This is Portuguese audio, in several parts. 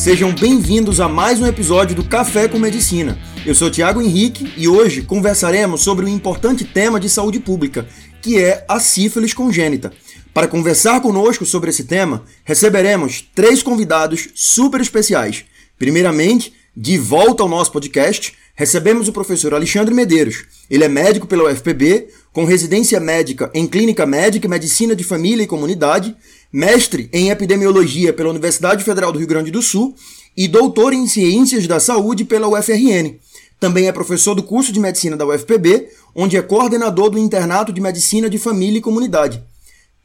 Sejam bem-vindos a mais um episódio do Café com Medicina. Eu sou Tiago Henrique e hoje conversaremos sobre um importante tema de saúde pública, que é a sífilis congênita. Para conversar conosco sobre esse tema, receberemos três convidados super especiais. Primeiramente, de volta ao nosso podcast, recebemos o professor Alexandre Medeiros. Ele é médico pela UFPB, com residência médica em Clínica Médica e Medicina de Família e Comunidade, mestre em Epidemiologia pela Universidade Federal do Rio Grande do Sul e doutor em Ciências da Saúde pela UFRN. Também é professor do curso de Medicina da UFPB, onde é coordenador do Internato de Medicina de Família e Comunidade.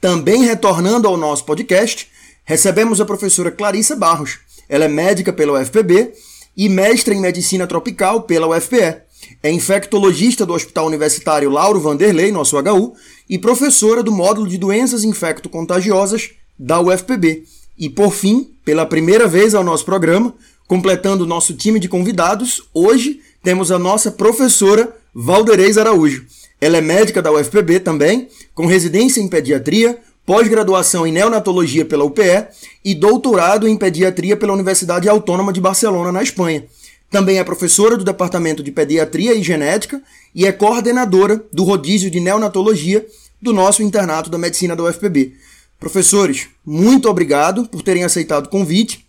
Também retornando ao nosso podcast, recebemos a professora Clarissa Barros. Ela é médica pela UFPB e mestra em Medicina Tropical pela UFPE. É infectologista do Hospital Universitário Lauro Vanderlei, nosso HU, e professora do módulo de doenças infecto-contagiosas da UFPB. E por fim, pela primeira vez ao nosso programa, completando o nosso time de convidados, hoje temos a nossa professora Valdereis Araújo. Ela é médica da UFPB também, com residência em pediatria, pós-graduação em neonatologia pela UPE e doutorado em pediatria pela Universidade Autônoma de Barcelona, na Espanha. Também é professora do Departamento de Pediatria e Genética e é coordenadora do rodízio de neonatologia do nosso internato da medicina da UFPB. Professores, muito obrigado por terem aceitado o convite.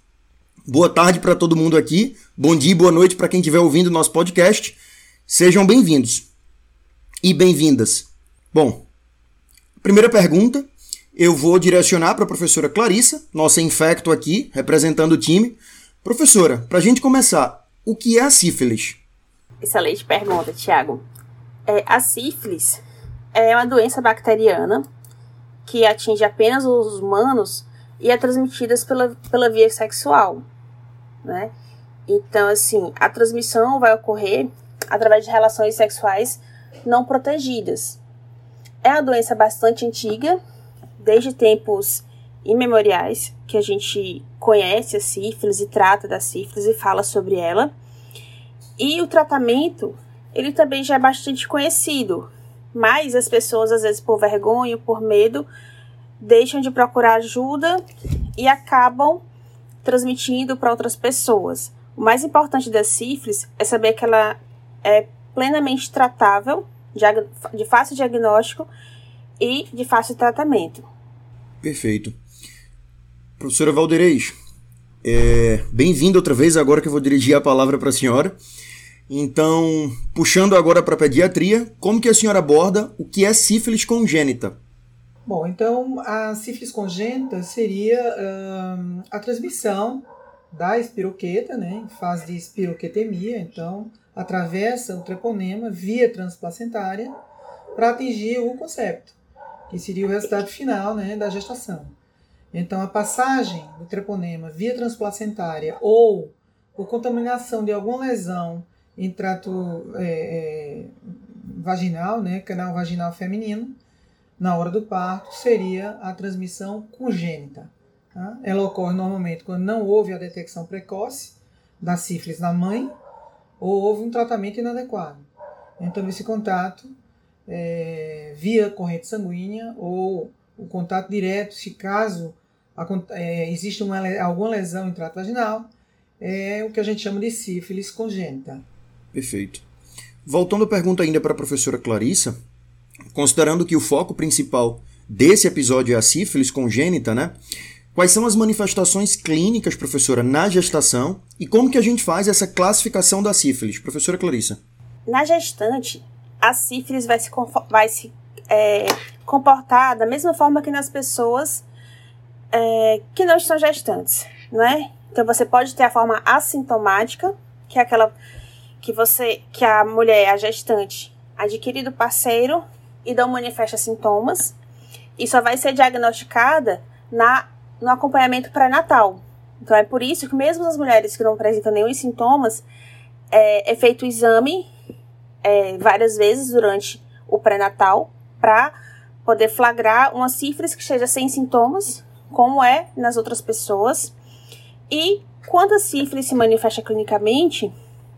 Boa tarde para todo mundo aqui. Bom dia e boa noite para quem estiver ouvindo o nosso podcast. Sejam bem-vindos e bem-vindas. Bom, primeira pergunta eu vou direcionar para a professora Clarissa, nossa infecto aqui, representando o time. Professora, para a gente começar, o que é a sífilis? Excelente pergunta, Tiago. É, a sífilis é uma doença bacteriana que atinge apenas os humanos e é transmitida pela, pela via sexual, né? Então, assim, a transmissão vai ocorrer através de relações sexuais não protegidas. É uma doença bastante antiga, desde tempos imemoriais que a gente conhece a sífilis e trata da sífilis e fala sobre ela. E o tratamento, ele também já é bastante conhecido, mas as pessoas às vezes por vergonha, por medo, deixam de procurar ajuda e acabam transmitindo para outras pessoas. O mais importante da sífilis é saber que ela é plenamente tratável, de fácil diagnóstico e de fácil tratamento. Perfeito. Professora Valdereis, é, bem-vinda outra vez, agora que eu vou dirigir a palavra para a senhora. Então, puxando agora para a pediatria, como que a senhora aborda o que é sífilis congênita? Bom, então a sífilis congênita seria a transmissão da espiroqueta, né, em fase de espiroquetemia, então atravessa o treponema via transplacentária para atingir o concepto que seria o resultado final né, da gestação. Então, a passagem do treponema via transplacentária ou por contaminação de alguma lesão em trato é, é, vaginal, né, canal vaginal feminino, na hora do parto, seria a transmissão congênita. Tá? Ela ocorre normalmente quando não houve a detecção precoce da sífilis na mãe ou houve um tratamento inadequado. Então, esse contato é, via corrente sanguínea ou o contato direto, se caso é, existe uma, alguma lesão intravaginal, é o que a gente chama de sífilis congênita. Perfeito. Voltando à pergunta ainda para a professora Clarissa, considerando que o foco principal desse episódio é a sífilis congênita, né? Quais são as manifestações clínicas, professora, na gestação e como que a gente faz essa classificação da sífilis? Professora Clarissa. Na gestante, a sífilis vai se, vai se é, comportar da mesma forma que nas pessoas é, que não estão gestantes, não é? Então você pode ter a forma assintomática, que é aquela que você, que a mulher, a gestante, adquire do parceiro e não manifesta sintomas, e só vai ser diagnosticada na, no acompanhamento pré-natal. Então é por isso que mesmo as mulheres que não apresentam nenhum sintomas, é, é feito o exame é, várias vezes durante o pré-natal para poder flagrar uma sífilis que esteja sem sintomas, como é nas outras pessoas. E quando a sífilis se manifesta clinicamente,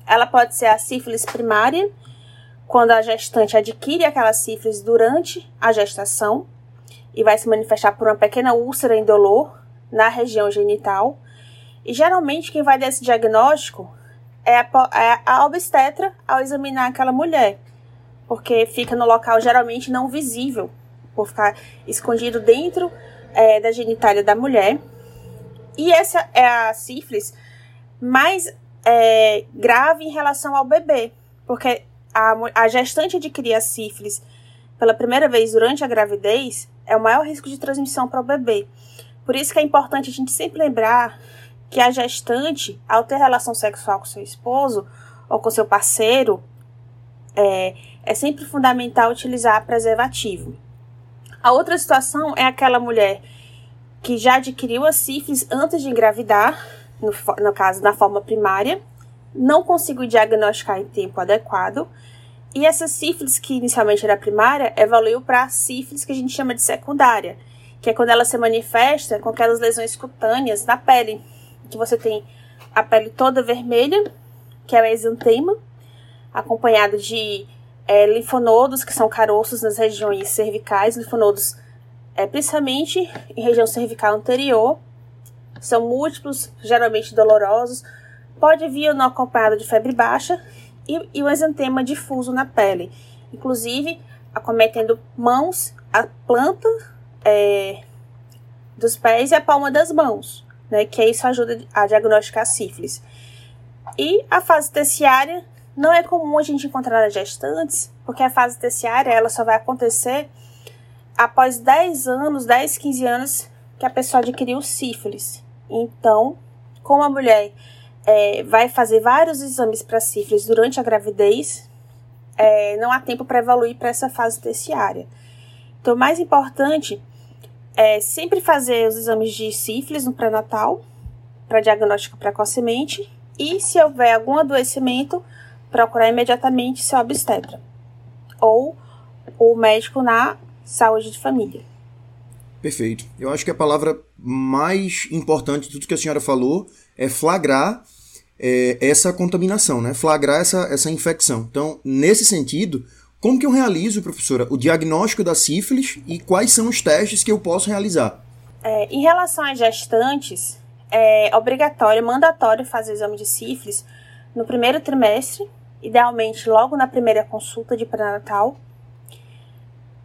ela pode ser a sífilis primária, quando a gestante adquire aquela sífilis durante a gestação e vai se manifestar por uma pequena úlcera indolor na região genital. E geralmente quem vai desse diagnóstico é a, é a obstetra ao examinar aquela mulher, porque fica no local geralmente não visível, por ficar escondido dentro é, da genitália da mulher. E essa é a sífilis mais é, grave em relação ao bebê, porque a, a gestante adquirir a sífilis pela primeira vez durante a gravidez é o maior risco de transmissão para o bebê. Por isso que é importante a gente sempre lembrar que a gestante, ao ter relação sexual com seu esposo ou com seu parceiro, é, é sempre fundamental utilizar preservativo. A outra situação é aquela mulher que já adquiriu a sífilis antes de engravidar, no, no caso na forma primária, não conseguiu diagnosticar em tempo adequado, e essa sífilis, que inicialmente era primária, evoluiu para sífilis que a gente chama de secundária, que é quando ela se manifesta com aquelas lesões cutâneas na pele, que você tem a pele toda vermelha, que é o exantema, acompanhado de é, linfonodos, que são caroços nas regiões cervicais, linfonodos é, principalmente em região cervical anterior, são múltiplos, geralmente dolorosos, pode vir no acompanhado de febre baixa e, e o exantema difuso na pele, inclusive acometendo mãos, a planta é, dos pés e a palma das mãos, né, que isso ajuda a diagnosticar a sífilis. E a fase terciária não é comum a gente encontrar nas gestantes, porque a fase terciária ela só vai acontecer após 10 anos, 10, 15 anos que a pessoa adquiriu sífilis. Então, como a mulher é, vai fazer vários exames para sífilis durante a gravidez, é, não há tempo para evoluir para essa fase terciária. Então, o mais importante é sempre fazer os exames de sífilis no pré-natal, para diagnóstico precocemente, e se houver algum adoecimento, procurar imediatamente seu obstetra ou o médico na saúde de família. Perfeito. Eu acho que a palavra mais importante de tudo que a senhora falou é flagrar é, essa contaminação, né? flagrar essa, essa infecção. Então, nesse sentido, como que eu realizo, professora, o diagnóstico da sífilis e quais são os testes que eu posso realizar? É, em relação às gestantes, é obrigatório, mandatório fazer o exame de sífilis no primeiro trimestre, idealmente logo na primeira consulta de pré-natal.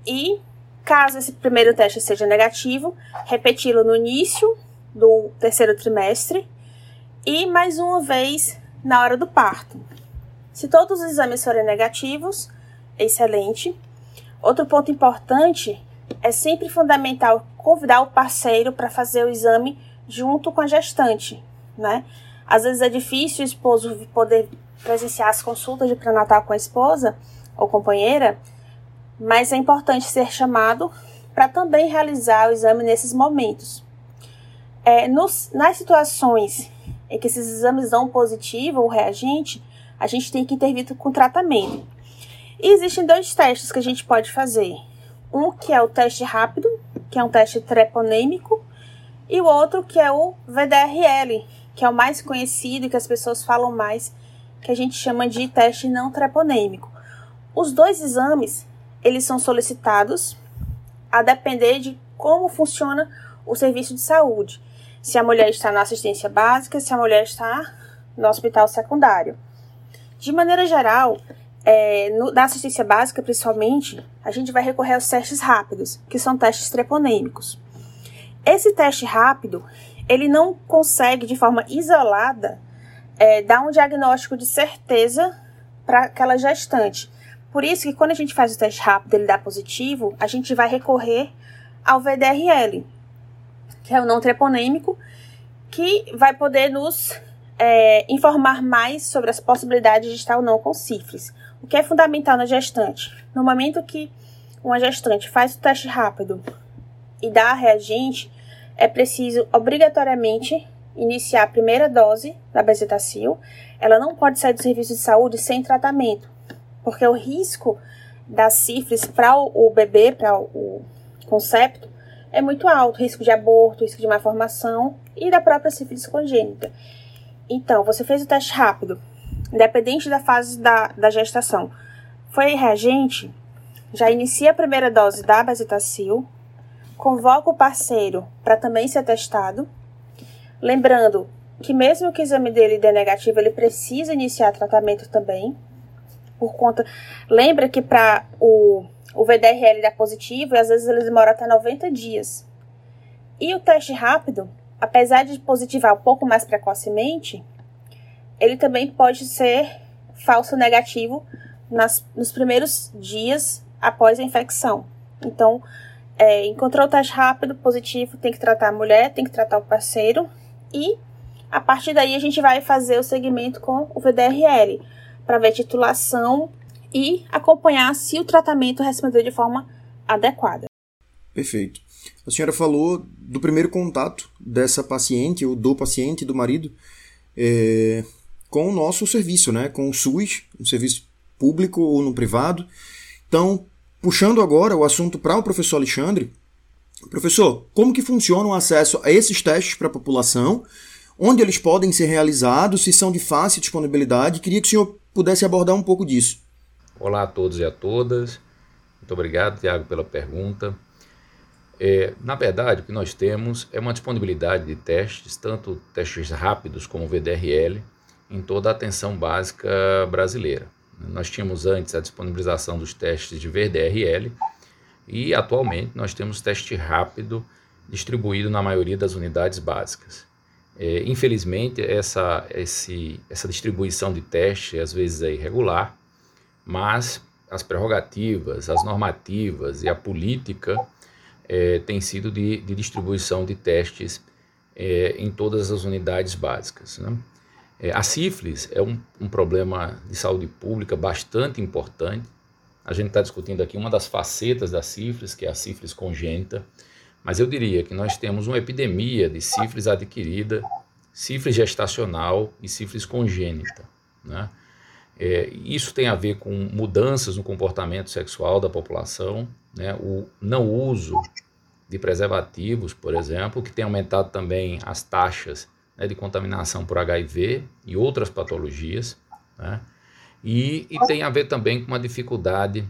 E, caso esse primeiro teste seja negativo, repeti-lo no início do terceiro trimestre e mais uma vez na hora do parto. Se todos os exames forem negativos, excelente. Outro ponto importante é sempre fundamental convidar o parceiro para fazer o exame junto com a gestante, né? Às vezes é difícil o esposo poder presenciar as consultas de pré-natal com a esposa ou companheira, mas é importante ser chamado para também realizar o exame nesses momentos. É, nos, nas situações em que esses exames dão positivo ou reagente, a gente tem que intervir com tratamento. E existem dois testes que a gente pode fazer. Um que é o teste rápido, que é um teste treponêmico, e o outro que é o VDRL, que é o mais conhecido e que as pessoas falam mais, que a gente chama de teste não treponêmico. Os dois exames, eles são solicitados a depender de como funciona o serviço de saúde se a mulher está na assistência básica, se a mulher está no hospital secundário. De maneira geral, é, no, na assistência básica, principalmente, a gente vai recorrer aos testes rápidos, que são testes treponêmicos. Esse teste rápido, ele não consegue, de forma isolada, é, dar um diagnóstico de certeza para aquela gestante. Por isso que quando a gente faz o teste rápido ele dá positivo, a gente vai recorrer ao VDRL, que é o não treponêmico, que vai poder nos é, informar mais sobre as possibilidades de estar ou não com sífilis. O que é fundamental na gestante? No momento que uma gestante faz o teste rápido e dá a reagente, é preciso obrigatoriamente iniciar a primeira dose da bezetacil. Ela não pode sair do serviço de saúde sem tratamento, porque o risco da sífilis para o bebê, para o concepto, é muito alto, risco de aborto, risco de malformação e da própria sífilis congênita. Então, você fez o teste rápido, independente da fase da, da gestação. Foi reagente, já inicia a primeira dose da bezetacil, convoca o parceiro para também ser testado. Lembrando que mesmo que o exame dele dê negativo, ele precisa iniciar tratamento também. Por conta. Lembra que para o, o VDRL dar positivo, às vezes ele demora até 90 dias. E o teste rápido, apesar de positivar um pouco mais precocemente, ele também pode ser falso negativo nas, nos primeiros dias após a infecção. Então, é, encontrou o teste rápido, positivo, tem que tratar a mulher, tem que tratar o parceiro e a partir daí a gente vai fazer o segmento com o VDRL para ver titulação e acompanhar se o tratamento respondeu de forma adequada. Perfeito. A senhora falou do primeiro contato dessa paciente, ou do paciente, do marido, é, com o nosso serviço, né? com o SUS, um serviço público ou no privado. Então, puxando agora o assunto para o professor Alexandre, professor, como que funciona o acesso a esses testes para a população? Onde eles podem ser realizados? Se são de fácil disponibilidade? Queria que o senhor pudesse abordar um pouco disso. Olá a todos e a todas. Muito obrigado, Tiago, pela pergunta. É, na verdade, o que nós temos é uma disponibilidade de testes, tanto testes rápidos como VDRL, em toda a atenção básica brasileira. Nós tínhamos antes a disponibilização dos testes de VDRL e atualmente nós temos teste rápido distribuído na maioria das unidades básicas. É, infelizmente, essa, esse, essa distribuição de teste às vezes é irregular, mas as prerrogativas, as normativas e a política é, tem sido de, de, distribuição de testes é, em todas as unidades básicas. Né? É, a sífilis é um, um, problema de saúde pública bastante importante. A gente está discutindo aqui uma das facetas da sífilis, que é a sífilis congênita, mas eu diria que nós temos uma epidemia de sífilis adquirida, sífilis gestacional e sífilis congênita. Né? É, isso tem a ver com mudanças no comportamento sexual da população, né? o não uso de preservativos, por exemplo, que tem aumentado também as taxas né, de contaminação por HIV e outras patologias, né? E, e tem a ver também com uma dificuldade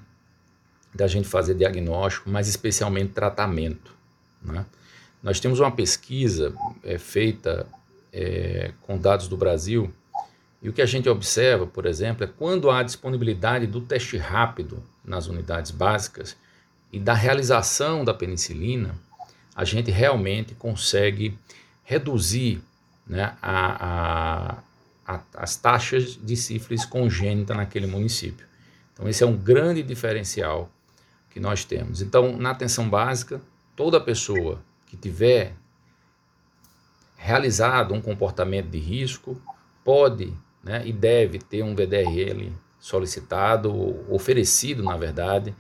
da gente fazer diagnóstico, mas especialmente tratamento. Né? Nós temos uma pesquisa é, feita é, com dados do Brasil e o que a gente observa, por exemplo, é quando há disponibilidade do teste rápido nas unidades básicas e da realização da penicilina, a gente realmente consegue reduzir né, a, a, a, as taxas de sífilis congênita naquele município. Então, esse é um grande diferencial que nós temos. Então, na atenção básica, toda pessoa que tiver realizado um comportamento de risco pode né, e deve ter um VDRL solicitado, oferecido, na verdade,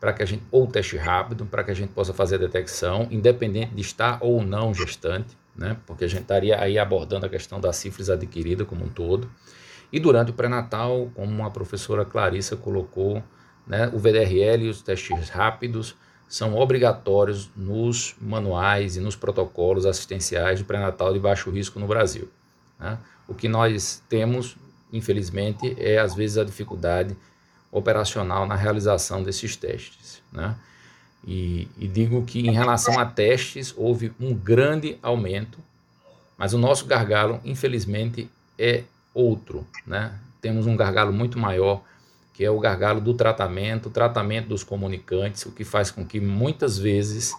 para que a gente, ou teste rápido, para que a gente possa fazer a detecção, independente de estar ou não gestante, né, porque a gente estaria aí abordando a questão da sífilis adquirida como um todo. E durante o pré-natal, como a professora Clarissa colocou, né, o VDRL e os testes rápidos são obrigatórios nos manuais e nos protocolos assistenciais de pré-natal de baixo risco no Brasil. Né? O que nós temos, infelizmente, é às vezes a dificuldade operacional na realização desses testes. Né? E, e digo que em relação a testes houve um grande aumento, mas o nosso gargalo, infelizmente, é outro. Né? Temos um gargalo muito maior, que é o gargalo do tratamento, o tratamento dos comunicantes, o que faz com que muitas vezes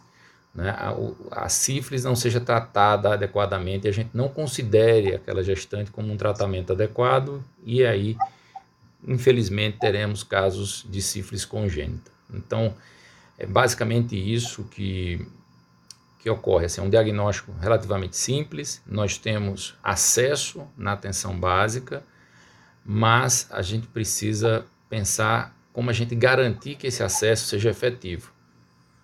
né, a, a sífilis não seja tratada adequadamente e a gente não considere aquela gestante como um tratamento adequado e aí, infelizmente, teremos casos de sífilis congênita. Então, é basicamente isso que, que ocorre. Assim, é um diagnóstico relativamente simples, nós temos acesso na atenção básica, mas a gente precisa pensar como a gente garantir que esse acesso seja efetivo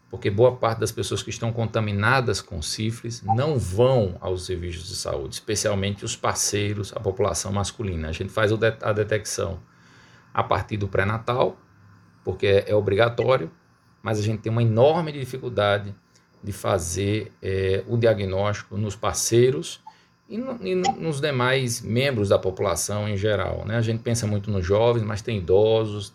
porque boa parte das pessoas que estão contaminadas com sífilis não vão aos serviços de saúde, especialmente os parceiros, a população masculina. A gente faz a detecção a partir do pré-natal, porque é, é, obrigatório, mas a gente tem uma enorme dificuldade de fazer é, o diagnóstico nos parceiros e, no, e, nos demais membros da população em geral. Né? A gente pensa muito nos jovens, mas tem idosos,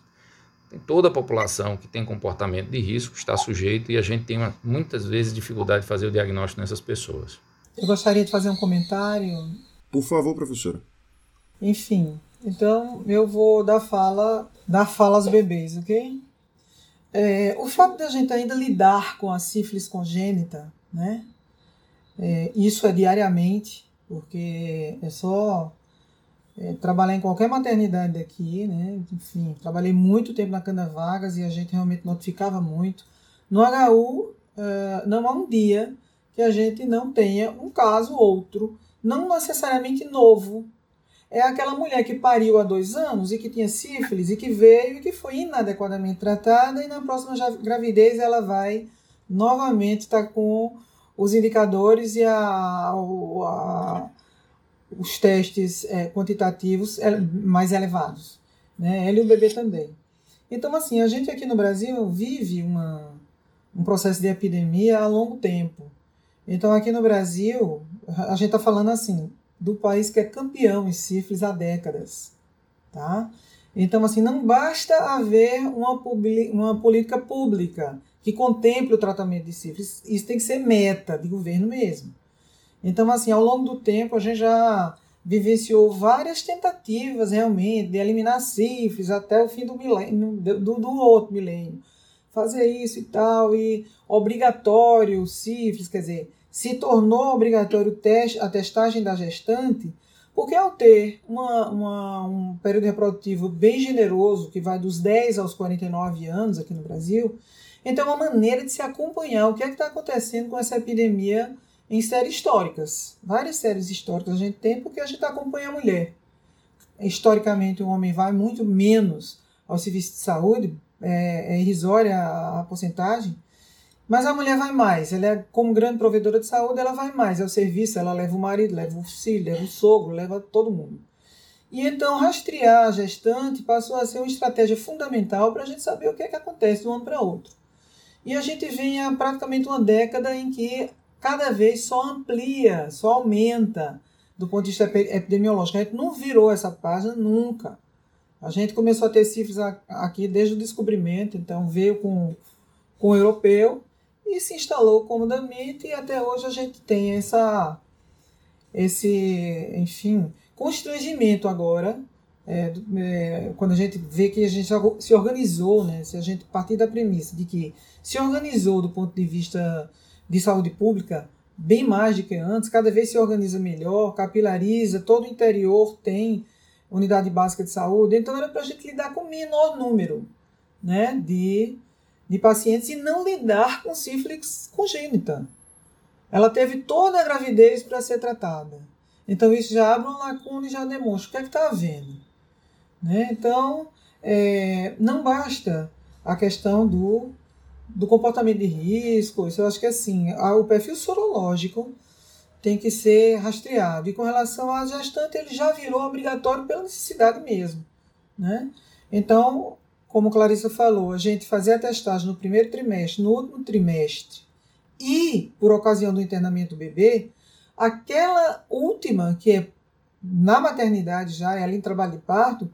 tem toda a população que tem comportamento de risco está sujeito e a gente tem uma, muitas vezes dificuldade de fazer o diagnóstico nessas pessoas. Eu gostaria de fazer um comentário. Por favor, professora. Enfim, então eu vou dar fala, dar fala aos bebês, ok? É, o fato da gente ainda lidar com a sífilis congênita, né? É, isso é diariamente, porque é só é, trabalhar em qualquer maternidade daqui, né? Enfim, trabalhei muito tempo na Cana Vagas e a gente realmente notificava muito. No HU, é, não há um dia que a gente não tenha um caso ou outro, não necessariamente novo. É aquela mulher que pariu há dois anos e que tinha sífilis e que veio e que foi inadequadamente tratada e na próxima gravidez ela vai novamente estar tá com os indicadores e a, a os testes é, quantitativos é, mais elevados. Né? Ela e o bebê também. Então, assim, a gente aqui no Brasil vive uma, um processo de epidemia há longo tempo. Então, aqui no Brasil, a gente está falando assim, do país que é campeão em sífilis há décadas. Tá? Então, assim, não basta haver uma, uma política pública que contemple o tratamento de sífilis, isso tem que ser meta de governo mesmo. Então, assim, ao longo do tempo, a gente já vivenciou várias tentativas realmente de eliminar sífilis até o fim do milênio, do, do outro milênio. Fazer isso e tal, e obrigatório sífilis, quer dizer, se tornou obrigatório o teste, a testagem da gestante, porque ao ter uma, uma, um período reprodutivo bem generoso, que vai dos 10 aos 49 anos aqui no Brasil, então é uma maneira de se acompanhar o que é está acontecendo com essa epidemia em séries históricas. Várias séries históricas a gente tem porque a gente acompanha a mulher. Historicamente, o homem vai muito menos ao serviço de saúde, é, é irrisória a, a porcentagem, mas a mulher vai mais. Ela é, como grande provedora de saúde, ela vai mais. É o serviço, ela leva o marido, leva o filho, leva o sogro, leva todo mundo. E então, rastrear a gestante passou a ser uma estratégia fundamental para a gente saber o que é que acontece de um ano para outro. E a gente vem há praticamente uma década em que cada vez só amplia, só aumenta do ponto de vista epidemiológico. A gente não virou essa página nunca. A gente começou a ter cifras aqui desde o descobrimento, então veio com, com o europeu e se instalou comodamente e até hoje a gente tem essa esse, enfim, constrangimento agora, é, é, quando a gente vê que a gente se organizou, né, se a gente partir da premissa de que se organizou do ponto de vista de saúde pública bem mais do que antes, cada vez se organiza melhor, capilariza, todo o interior tem unidade básica de saúde, então era para a gente lidar com menor número né, de, de pacientes e não lidar com sífilis congênita. Ela teve toda a gravidez para ser tratada. Então isso já abre uma lacuna e já demonstra o que é que está havendo. Né? Então, é, não basta a questão do do comportamento de risco, isso eu acho que assim, o perfil sorológico tem que ser rastreado. E com relação à gestante, ele já virou obrigatório pela necessidade mesmo. Né? Então, como Clarissa falou, a gente fazer a testagem no primeiro trimestre, no último trimestre e, por ocasião do internamento do bebê, aquela última, que é na maternidade já, ela em trabalho de parto,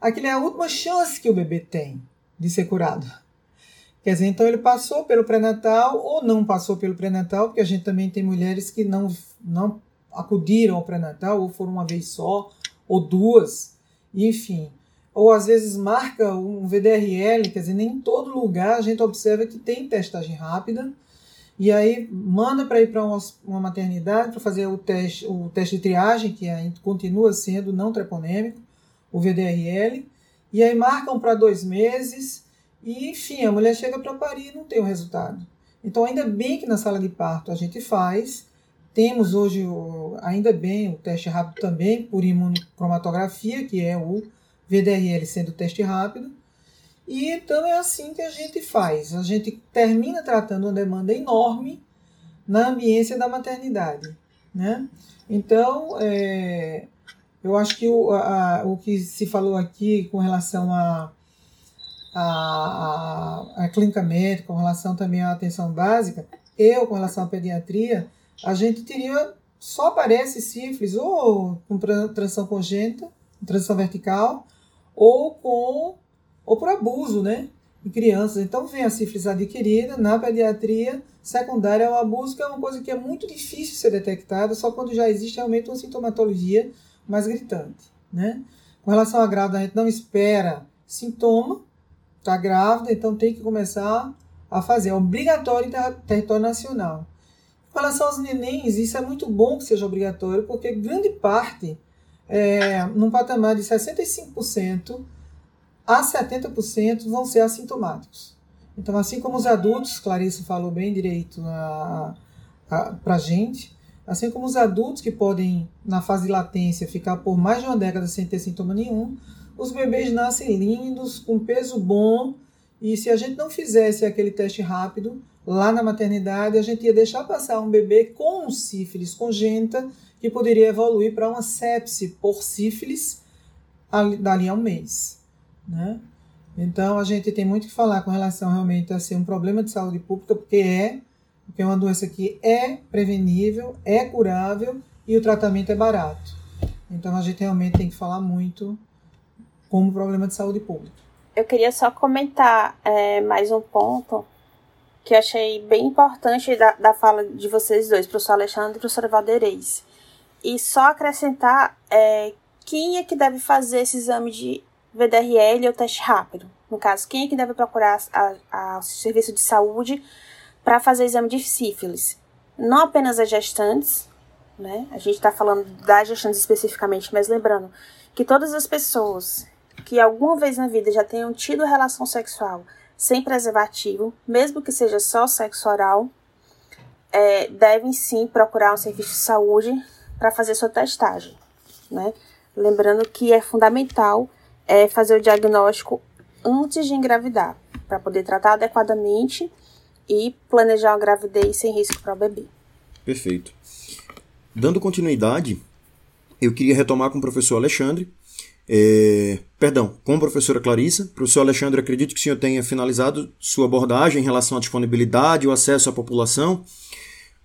aquela é a última chance que o bebê tem de ser curado. Quer dizer, então ele passou pelo pré-natal ou não passou pelo pré-natal, porque a gente também tem mulheres que não, não acudiram ao pré-natal, ou foram uma vez só, ou duas, enfim. Ou às vezes marca um VDRL, quer dizer, nem em todo lugar a gente observa que tem testagem rápida, e aí manda para ir para uma, uma, maternidade para fazer o teste, o teste de triagem, que continua sendo não treponêmico, o VDRL, e aí marcam para dois meses e, enfim, a mulher chega para parir e não tem o resultado. Então, ainda bem que na sala de parto a gente faz. Temos hoje, ainda bem, o teste rápido também por imunocromatografia, que é o VDRL sendo o teste rápido. E então é assim que a gente faz. A gente termina tratando uma demanda enorme na ambiência da maternidade. Né? Então, é, eu acho que o, a, o que se falou aqui com relação a a, a, a clínica médica, com relação também à atenção básica, eu, com relação à pediatria, a gente teria, só aparece sífilis ou com transição congênita, transição vertical, ou com ou por abuso, né? em crianças. Então vem a sífilis adquirida na pediatria secundária ao abuso, que é uma coisa que é muito difícil ser detectada, só quando já existe realmente uma sintomatologia mais gritante. Né? Com relação à grávida, a gente não espera sintoma, está grávida, então tem que começar a fazer. É obrigatório em território nacional. Com relação aos nenéns, isso é muito bom que seja obrigatório, porque grande parte, é, num patamar de 65% a 70%, vão ser assintomáticos. Então, assim como os adultos, Clarice falou bem direito para a gente, assim como os adultos que podem, na fase de latência, ficar por mais de uma década sem ter sintoma nenhum, os bebês nascem lindos, com peso bom, e se a gente não fizesse aquele teste rápido, lá na maternidade, a gente ia deixar passar um bebê com sífilis congênita, que poderia evoluir para uma sepse por sífilis dali a um mês. Né? Então, a gente tem muito que falar com relação realmente a ser um problema de saúde pública, porque é, porque é uma doença que é prevenível, é curável e o tratamento é barato. Então, a gente realmente tem que falar muito como problema de saúde pública. Eu queria só comentar é, mais um ponto que eu achei bem importante da, da fala de vocês dois, professor Alexandre e professor Valdereis. E só acrescentar é, quem é que deve fazer esse exame de VDRL ou teste rápido. No caso, quem é que deve procurar o serviço de saúde para fazer exame de sífilis? Não apenas as gestantes, né? A gente está falando das gestantes especificamente, mas lembrando que todas as pessoas que alguma vez na vida já tenham tido relação sexual sem preservativo, mesmo que seja só sexo oral, é, devem sim procurar um serviço de saúde para fazer sua testagem, né? Lembrando que é fundamental é, fazer o diagnóstico antes de engravidar, para poder tratar adequadamente e planejar uma gravidez sem risco para o bebê. Perfeito. Dando continuidade, eu queria retomar com o professor Alexandre é, perdão, com a professora Clarissa. Professor Alexandre, acredito que o senhor tenha finalizado sua abordagem em relação à disponibilidade e o acesso à população.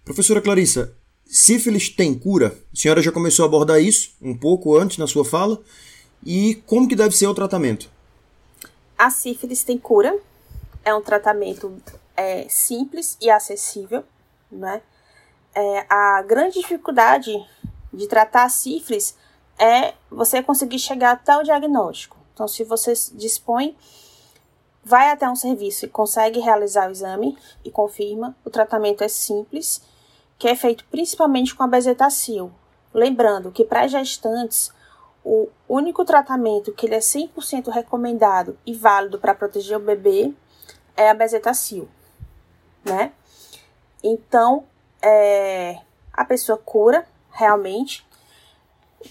Professora Clarissa, sífilis tem cura? A senhora já começou a abordar isso um pouco antes na sua fala. E como que deve ser o tratamento? A sífilis tem cura. É um tratamento é, simples e acessível. Né? É, a grande dificuldade de tratar a sífilis é você conseguir chegar até o diagnóstico. Então, se você dispõe, vai até um serviço e consegue realizar o exame e confirma, o tratamento é simples, que é feito principalmente com a bezetacil. Lembrando que para gestantes, o único tratamento que ele é 100% recomendado e válido para proteger o bebê é a bezetacil, né? Então, é, a pessoa cura realmente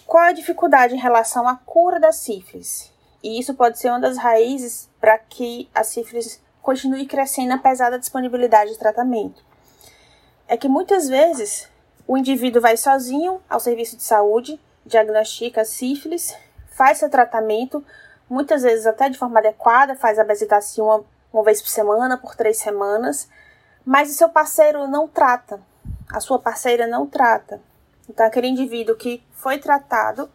qual a dificuldade em relação à cura da sífilis? E isso pode ser uma das raízes para que a sífilis continue crescendo apesar da disponibilidade de tratamento. É que muitas vezes o indivíduo vai sozinho ao serviço de saúde, diagnostica sífilis, faz seu tratamento, muitas vezes até de forma adequada, faz a bezetacil uma, uma vez por semana, por três semanas, mas o seu parceiro não trata, a sua parceira não trata. Então, aquele indivíduo que foi tratado,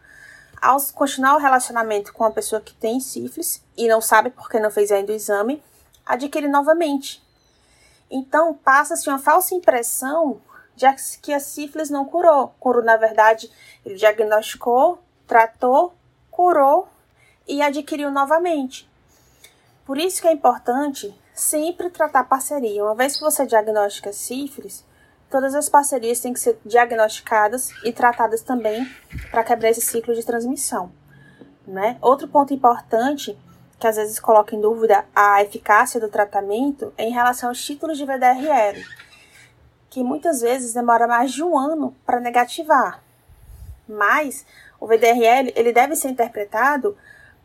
ao continuar o relacionamento com a pessoa que tem sífilis e não sabe porque não fez ainda o exame, adquire novamente. Então, passa-se uma falsa impressão de que a sífilis não curou. Curou, na verdade, ele diagnosticou, tratou, curou e adquiriu novamente. Por isso que é importante sempre tratar parceria. Uma vez que você diagnostica sífilis, todas as parcerias têm que ser diagnosticadas e tratadas também para quebrar esse ciclo de transmissão. Né? Outro ponto importante que às vezes coloca em dúvida a eficácia do tratamento é em relação aos títulos de VDRL, que muitas vezes demora mais de um ano para negativar. Mas o VDRL ele deve ser interpretado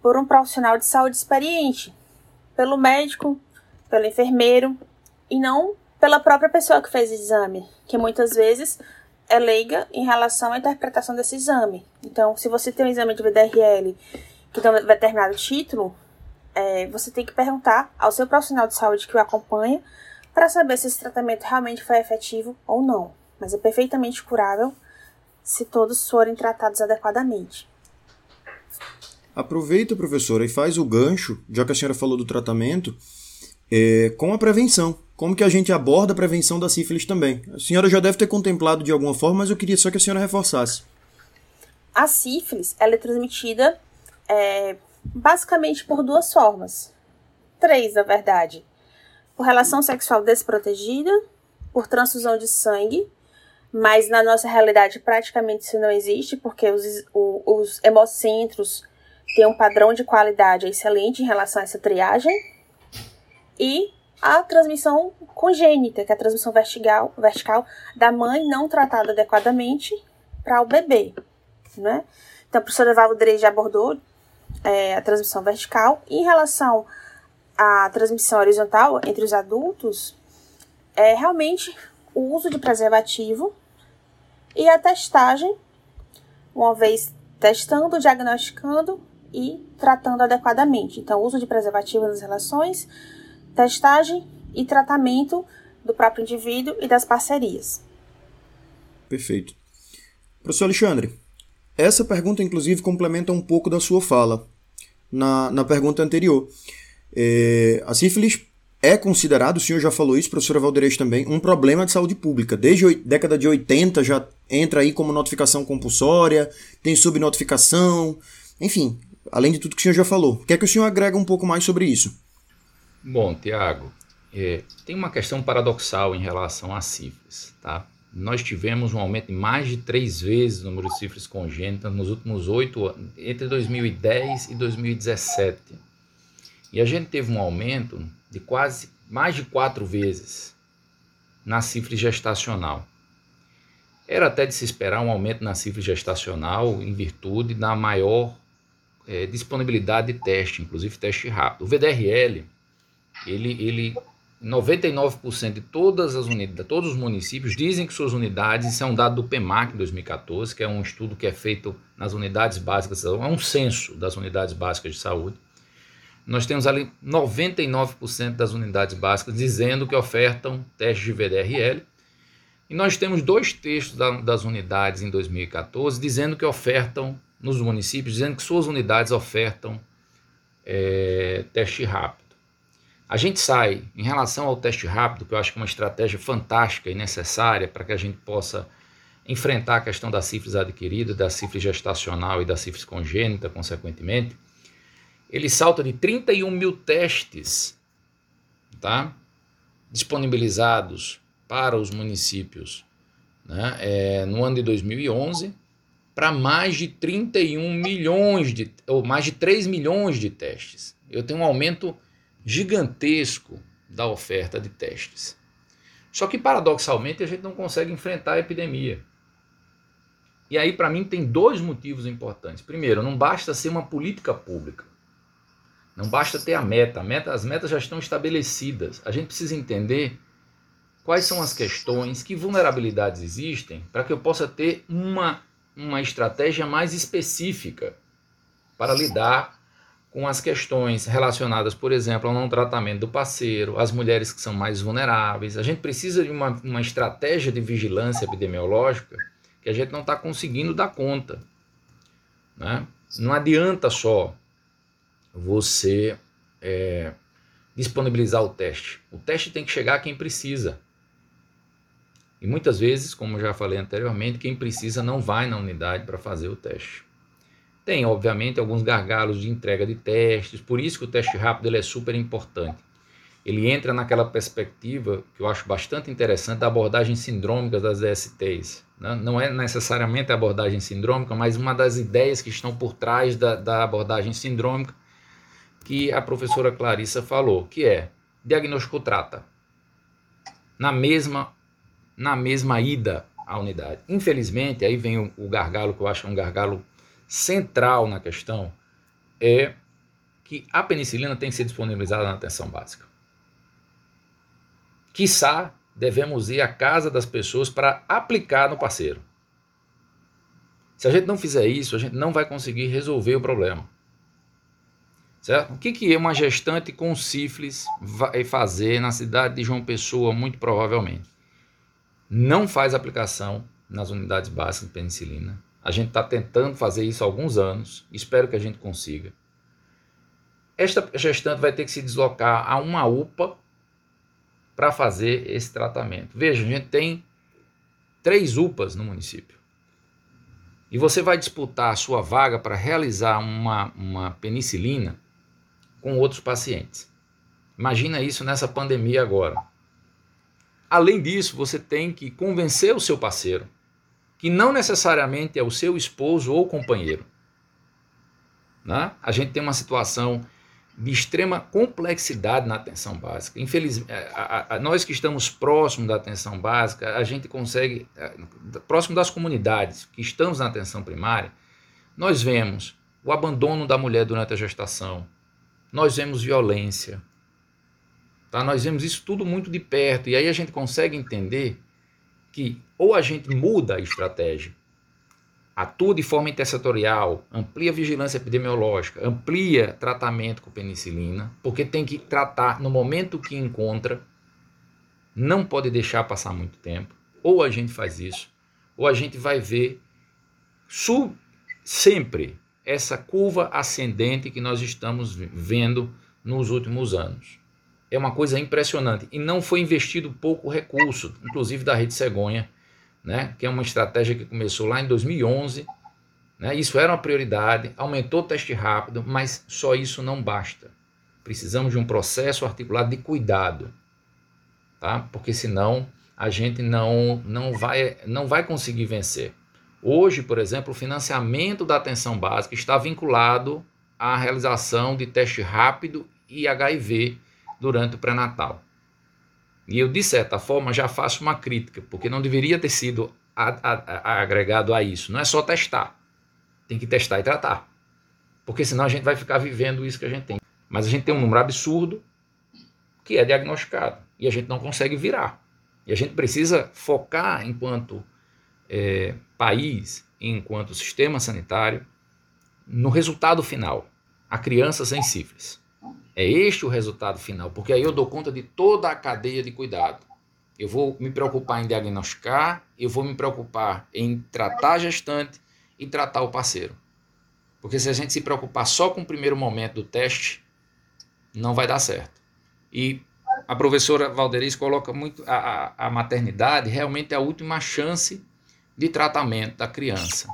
por um profissional de saúde experiente, pelo médico, pelo enfermeiro e não pela própria pessoa que fez o exame, que muitas vezes é leiga em relação à interpretação desse exame. Então, se você tem um exame de VDRL que tem um determinado título, é, você tem que perguntar ao seu profissional de saúde que o acompanha para saber se esse tratamento realmente foi efetivo ou não. Mas é perfeitamente curável se todos forem tratados adequadamente. Aproveita, professora, e faz o gancho, já que a senhora falou do tratamento, é, com a prevenção. Como que a gente aborda a prevenção da sífilis também? A senhora já deve ter contemplado de alguma forma, mas eu queria só que a senhora reforçasse. A sífilis ela é transmitida é, basicamente por duas formas. Três, na verdade. Por relação sexual desprotegida, por transfusão de sangue, mas na nossa realidade praticamente isso não existe, porque os, os hemocentros têm um padrão de qualidade excelente em relação a essa triagem. E a transmissão congênita, que é a transmissão vertical, vertical da mãe não tratada adequadamente para o bebê. Né? Então, a professora Valdrei já abordou é, a transmissão vertical. Em relação à transmissão horizontal entre os adultos, é realmente o uso de preservativo e a testagem, uma vez testando, diagnosticando e tratando adequadamente. Então, uso de preservativo nas relações, testagem e tratamento do próprio indivíduo e das parcerias. Perfeito. Professor Alexandre, essa pergunta, inclusive, complementa um pouco da sua fala na, na pergunta anterior. É, a sífilis é considerado, o senhor já falou isso, professora Valdeirês também, um problema de saúde pública. Desde a década de 80 já entra aí como notificação compulsória, tem subnotificação, enfim, além de tudo que o senhor já falou. Quer que o senhor agrega um pouco mais sobre isso? Bom, Tiago, é, tem uma questão paradoxal em relação à sífilis, tá? Nós tivemos um aumento de mais de três vezes no número de sífilis congênitas nos últimos oito anos, entre 2010 e 2017. E a gente teve um aumento de quase mais de quatro vezes na sífilis gestacional. Era até de se esperar um aumento na sífilis gestacional em virtude da maior é, disponibilidade de teste, inclusive teste rápido. O VDRL, ele, ele 99% de todas as unidades, todos os municípios dizem que suas unidades, isso é um dado do PEMAC 2014, que é um estudo que é feito nas unidades básicas é um censo das unidades básicas de saúde. Nós temos ali 99% das unidades básicas dizendo que ofertam testes de VDRL. E nós temos dois textos das unidades em 2014 dizendo que ofertam, nos municípios, dizendo que suas unidades ofertam é, teste rápido. A gente sai, em relação ao teste rápido, que eu acho que é uma estratégia fantástica e necessária para que a gente possa enfrentar a questão da sífilis adquirida, da sífilis gestacional e da sífilis congênita, consequentemente, ele salta de 31 mil testes tá, disponibilizados para os municípios né, é, no ano de 2011 para mais de 31 milhões de, ou mais de 3 milhões de testes. Eu tenho um aumento gigantesco da oferta de testes. Só que, paradoxalmente, a gente não consegue enfrentar a epidemia. E aí, para mim, tem dois motivos importantes. Primeiro, não basta ser uma política pública. Não basta ter a meta. a meta. As metas já estão estabelecidas. A gente precisa entender quais são as questões, que vulnerabilidades existem, para que eu possa ter uma, uma estratégia mais específica para lidar com as questões relacionadas, por exemplo, ao não tratamento do parceiro, as mulheres que são mais vulneráveis. A gente precisa de uma, uma estratégia de vigilância epidemiológica que a gente não está conseguindo dar conta. Né? Não adianta só você é, disponibilizar o teste. O teste tem que chegar a quem precisa. E muitas vezes, como já falei anteriormente, quem precisa não vai na unidade para fazer o teste. Tem, obviamente, alguns gargalos de entrega de testes, por isso que o teste rápido ele é super importante. Ele entra naquela perspectiva que eu acho bastante interessante da abordagem sindrômica das DSTs. Né? Não é necessariamente a abordagem sindrômica, mas uma das ideias que estão por trás da, da abordagem sindrômica que a professora Clarissa falou, que é diagnóstico trata na mesma na mesma ida à unidade. Infelizmente, aí vem o, o gargalo que eu acho um gargalo central na questão é que a penicilina tem que ser disponibilizada na atenção básica. Quiçá devemos ir à casa das pessoas para aplicar no parceiro. Se a gente não fizer isso, a gente não vai conseguir resolver o problema. Certo? O que, que uma gestante com sífilis vai fazer na cidade de João Pessoa, muito provavelmente? Não faz aplicação nas unidades básicas de penicilina, a gente está tentando fazer isso há alguns anos, espero que a gente consiga. esta gestante vai ter que se deslocar a uma UPA para fazer esse tratamento. Veja, a gente tem três UPAs no município. E você vai disputar a sua vaga para realizar uma, uma penicilina com outros pacientes. Imagina isso nessa pandemia agora. Além disso, você tem que convencer o seu parceiro, que não necessariamente é o seu esposo ou companheiro. Né? A gente tem uma situação de extrema complexidade na atenção básica. Infelizmente, é, nós que estamos próximos da atenção básica, a gente consegue, é, próximo das comunidades que estamos na atenção primária, nós vemos o abandono da mulher durante a gestação, nós vemos violência, tá? nós vemos isso tudo muito de perto, e aí a gente consegue entender que ou a gente muda a estratégia atua de forma intersetorial, amplia a vigilância epidemiológica, amplia tratamento com penicilina, porque tem que tratar no momento que encontra, não pode deixar passar muito tempo. Ou a gente faz isso, ou a gente vai ver sub, sempre essa curva ascendente que nós estamos vendo nos últimos anos. É uma coisa impressionante e não foi investido pouco recurso, inclusive da Rede Cegonha, né, que é uma estratégia que começou lá em 2011. Né, isso era uma prioridade, aumentou o teste rápido, mas só isso não basta. Precisamos de um processo articulado de cuidado, tá? porque senão a gente não, não, vai, não vai conseguir vencer. Hoje, por exemplo, o financiamento da atenção básica está vinculado à realização de teste rápido e HIV durante o pré-natal. E eu, de certa forma, já faço uma crítica, porque não deveria ter sido a, a, a, agregado a isso. Não é só testar. Tem que testar e tratar. Porque senão a gente vai ficar vivendo isso que a gente tem. Mas a gente tem um número absurdo que é diagnosticado. E a gente não consegue virar. E a gente precisa focar enquanto é, país, enquanto sistema sanitário, no resultado final. A criança sem sífilis. É este o resultado final, porque aí eu dou conta de toda a cadeia de cuidado. Eu vou me preocupar em diagnosticar, eu vou me preocupar em tratar a gestante e tratar o parceiro. Porque se a gente se preocupar só com o primeiro momento do teste, não vai dar certo. E a professora Valderiz coloca muito a, a, a maternidade realmente é a última chance de tratamento da criança.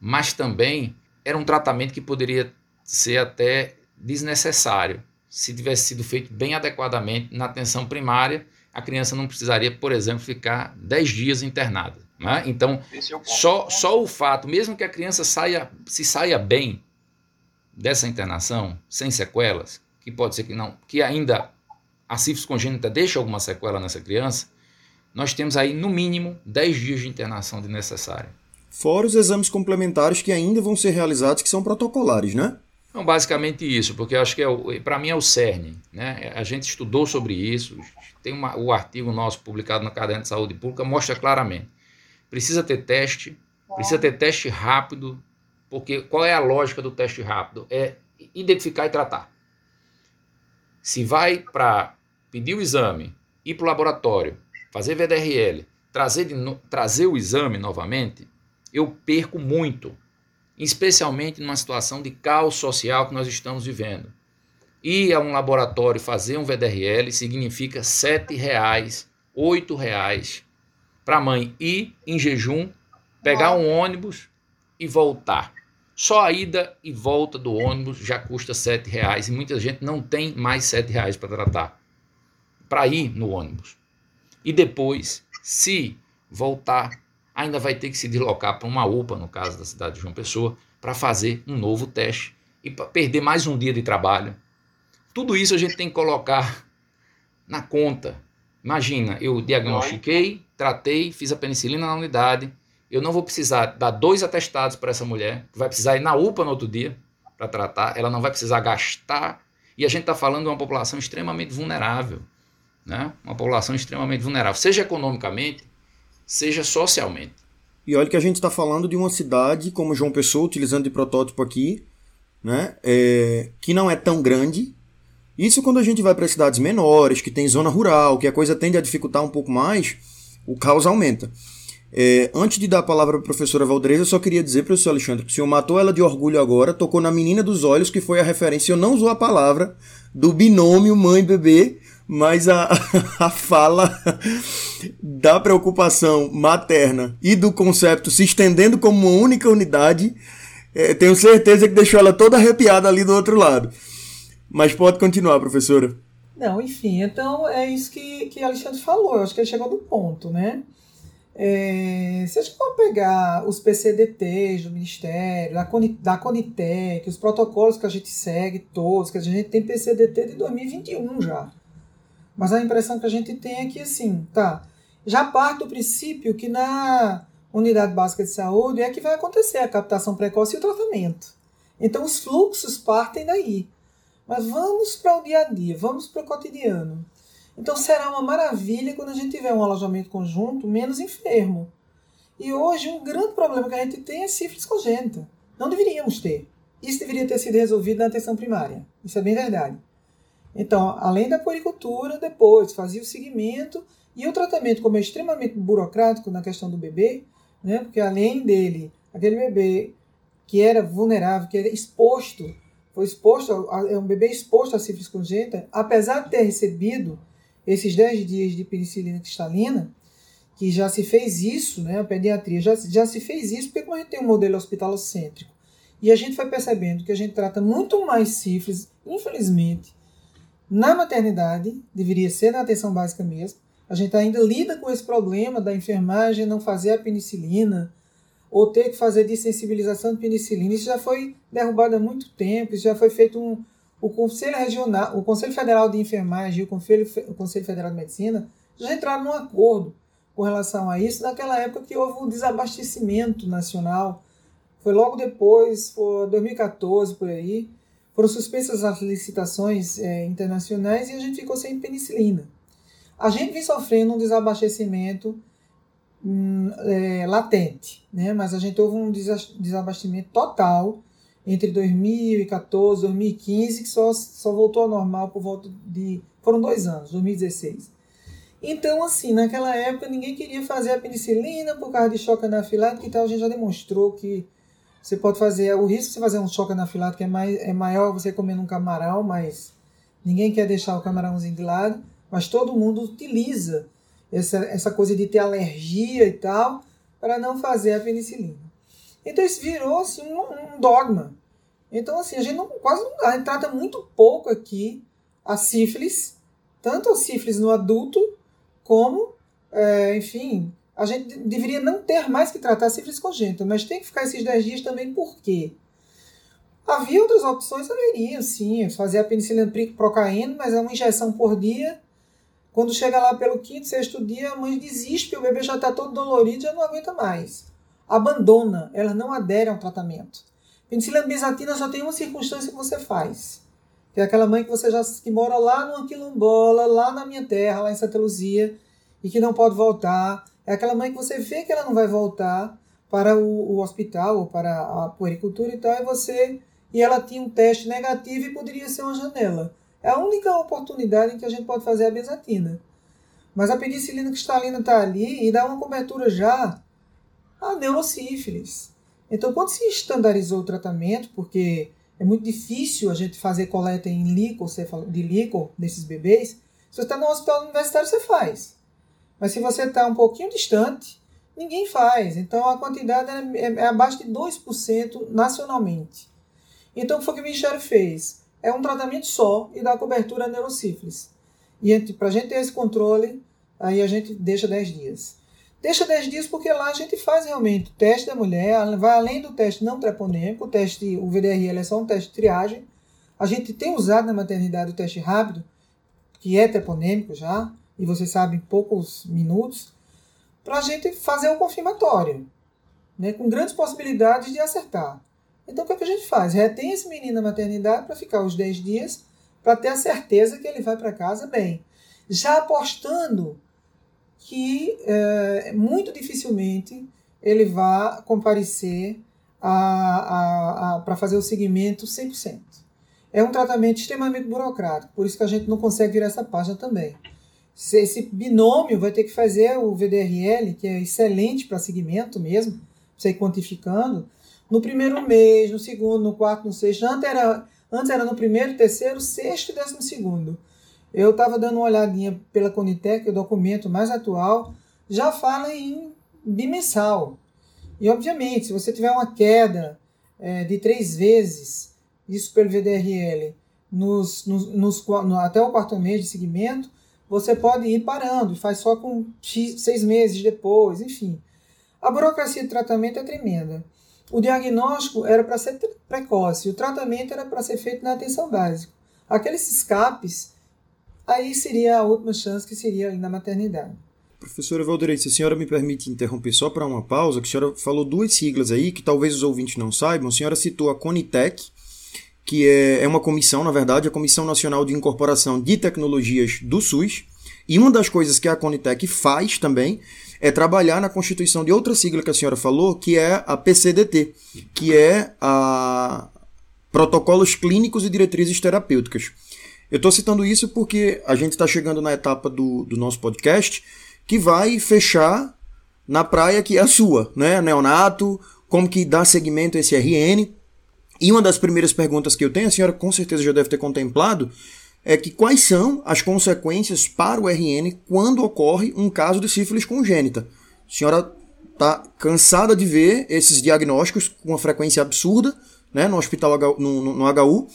Mas também era um tratamento que poderia ser até desnecessário. Se tivesse sido feito bem adequadamente na atenção primária, a criança não precisaria, por exemplo, ficar 10 dias internada. Né? Então, é só, só o fato, mesmo que a criança saia, se saia bem dessa internação, sem sequelas, que pode ser que não, que ainda a sífilis congênita deixa alguma sequela nessa criança, nós temos aí no mínimo 10 dias de internação de necessária. Fora os exames complementares que ainda vão ser realizados, que são protocolares, né? Então, basicamente isso, porque acho que é para mim é o cerne. Né? A gente estudou sobre isso, tem uma, o artigo nosso publicado na Caderno de Saúde Pública, mostra claramente. Precisa ter teste, precisa ter teste rápido, porque qual é a lógica do teste rápido? É identificar e tratar. Se vai para pedir o exame, ir para o laboratório, fazer VDRL, trazer, de, trazer o exame novamente, eu perco muito especialmente numa situação de caos social que nós estamos vivendo. Ir a um laboratório fazer um VDRL significa R$ 7,00, R$ 8,00 para a mãe ir em jejum, pegar um ônibus e voltar. Só a ida e volta do ônibus já custa R$ 7,00 e muita gente não tem mais R$ 7,00 para tratar, para ir no ônibus. E depois, se voltar ainda vai ter que se deslocar para uma UPA, no caso da cidade de João Pessoa, para fazer um novo teste e perder mais um dia de trabalho. Tudo isso a gente tem que colocar na conta. Imagina, eu diagnostiquei, tratei, fiz a penicilina na unidade, eu não vou precisar dar dois atestados para essa mulher, que vai precisar ir na UPA no outro dia para tratar, ela não vai precisar gastar. E a gente está falando de uma população extremamente vulnerável, né? uma população extremamente vulnerável, seja economicamente, seja socialmente. E olha que a gente está falando de uma cidade como João Pessoa, utilizando de protótipo aqui, né, é, que não é tão grande. Isso quando a gente vai para cidades menores, que tem zona rural, que a coisa tende a dificultar um pouco mais, o caos aumenta. É, antes de dar a palavra para a professora Valdreza, eu só queria dizer para o senhor Alexandre que o senhor matou ela de orgulho agora, tocou na menina dos olhos, que foi a referência, eu não usou a palavra, do binômio mãe-bebê, mas a, a fala da preocupação materna e do conceito se estendendo como uma única unidade, é, tenho certeza que deixou ela toda arrepiada ali do outro lado. Mas pode continuar, professora. Não, enfim, então é isso que, que Alexandre falou, eu acho que ele chegou no ponto, né? É, se a gente for pegar os PCDTs do Ministério, da, da Conitec, os protocolos que a gente segue todos, que a gente tem PCDT de 2021 já. Mas a impressão que a gente tem é que, assim, tá, já parte do princípio que na unidade básica de saúde é que vai acontecer a captação precoce e o tratamento. Então os fluxos partem daí. Mas vamos para o dia a dia, vamos para o cotidiano. Então será uma maravilha quando a gente tiver um alojamento conjunto menos enfermo. E hoje um grande problema que a gente tem é sífilis congênita. Não deveríamos ter. Isso deveria ter sido resolvido na atenção primária. Isso é bem verdade. Então, além da puericultura, depois fazia o seguimento e o tratamento, como é extremamente burocrático na questão do bebê, né? porque além dele, aquele bebê que era vulnerável, que era exposto, foi exposto, é um bebê exposto à sífilis congênita, apesar de ter recebido esses 10 dias de penicilina cristalina, que já se fez isso, né, a pediatria já, já se fez isso, porque como a gente tem um modelo hospitalocêntrico, e a gente foi percebendo que a gente trata muito mais sífilis, infelizmente, na maternidade, deveria ser na atenção básica mesmo, a gente ainda lida com esse problema da enfermagem não fazer a penicilina, ou ter que fazer desensibilização de penicilina. Isso já foi derrubado há muito tempo, isso já foi feito um, o Conselho Regional, o Conselho Federal de Enfermagem e o Conselho, o Conselho Federal de Medicina já entraram num acordo com relação a isso, naquela época que houve um desabastecimento nacional. Foi logo depois, foi 2014 por aí, foram suspensas as licitações é, internacionais e a gente ficou sem penicilina. A gente vem sofrendo um desabastecimento hum, é, latente, né? mas a gente houve um desabastecimento total entre 2014 e 2015, que só, só voltou ao normal por volta de. Foram dois anos, 2016. Então, assim, naquela época ninguém queria fazer a penicilina por causa de choque anafilático e tal. A gente já demonstrou que você pode fazer. O risco de você fazer um choque anafilático é, mais, é maior você comendo um camarão, mas ninguém quer deixar o camarãozinho de lado. Mas todo mundo utiliza essa, essa coisa de ter alergia e tal para não fazer a penicilina. Então isso virou assim, um, um dogma. Então, assim, a gente não, quase a gente trata muito pouco aqui a sífilis, tanto a sífilis no adulto, como, é, enfim, a gente deveria não ter mais que tratar sífilis congênita, mas tem que ficar esses 10 dias também, por quê? Havia outras opções, haveria, sim, fazer a penicilina procaína, mas é uma injeção por dia. Quando chega lá pelo quinto, sexto dia, a mãe desiste, o bebê já está todo dolorido, já não aguenta mais abandona, ela não adere ao tratamento. Penicilina benzatina só tem uma circunstância que você faz. Tem aquela mãe que você já que mora lá no quilombola, lá na minha terra, lá em Santa Luzia, e que não pode voltar. É aquela mãe que você vê que ela não vai voltar para o, o hospital ou para a puericultura e tal, e você e ela tinha um teste negativo e poderia ser uma janela. É a única oportunidade em que a gente pode fazer a benzatina. Mas a penicilina cristalina está ali e dá uma cobertura já a neurosífilis. Então, quando se estandarizou o tratamento, porque é muito difícil a gente fazer coleta em líquor, de líquor desses bebês, se você está no hospital universitário, você faz. Mas se você está um pouquinho distante, ninguém faz. Então, a quantidade é, é, é abaixo de 2% nacionalmente. Então, o que foi que o Ministério fez? É um tratamento só e dá cobertura a neurosífilis. E para a gente ter esse controle, aí a gente deixa 10 dias. Deixa 10 dias porque lá a gente faz realmente o teste da mulher, vai além do teste não treponêmico, o teste, o VDRL é só um teste de triagem. A gente tem usado na maternidade o teste rápido, que é treponêmico já, e você sabe em poucos minutos, para a gente fazer o confirmatório, né, com grandes possibilidades de acertar. Então o que, é que a gente faz? Retém esse menino na maternidade para ficar os 10 dias, para ter a certeza que ele vai para casa bem. Já apostando que é, muito dificilmente ele vá comparecer para fazer o segmento 100%. É um tratamento extremamente burocrático, por isso que a gente não consegue virar essa página também. Esse binômio vai ter que fazer o VDRL, que é excelente para segmento mesmo, você ir quantificando, no primeiro mês, no segundo, no quarto, no sexto. Antes era, antes era no primeiro, terceiro, sexto e décimo segundo. Eu estava dando uma olhadinha pela Conitec, o documento mais atual, já fala em bimensal. E, obviamente, se você tiver uma queda é, de três vezes, isso pelo VDRL, nos, nos, nos, no, até o quarto mês de segmento, você pode ir parando, faz só com X, seis meses depois, enfim. A burocracia de tratamento é tremenda. O diagnóstico era para ser precoce, o tratamento era para ser feito na atenção básica. Aqueles escapes, aí seria a última chance que seria na maternidade. Professora Valdeirei, se a senhora me permite interromper só para uma pausa, que a senhora falou duas siglas aí que talvez os ouvintes não saibam. A senhora citou a Conitec, que é, é uma comissão, na verdade, a Comissão Nacional de Incorporação de Tecnologias do SUS. E uma das coisas que a Conitec faz também é trabalhar na constituição de outra sigla que a senhora falou, que é a PCDT, que é a Protocolos Clínicos e Diretrizes Terapêuticas. Eu estou citando isso porque a gente está chegando na etapa do, do nosso podcast que vai fechar na praia que é a sua, né? Neonato, como que dá seguimento a esse RN. E uma das primeiras perguntas que eu tenho, a senhora com certeza já deve ter contemplado, é que quais são as consequências para o RN quando ocorre um caso de sífilis congênita. A senhora está cansada de ver esses diagnósticos com uma frequência absurda né, no hospital no, no, no HU.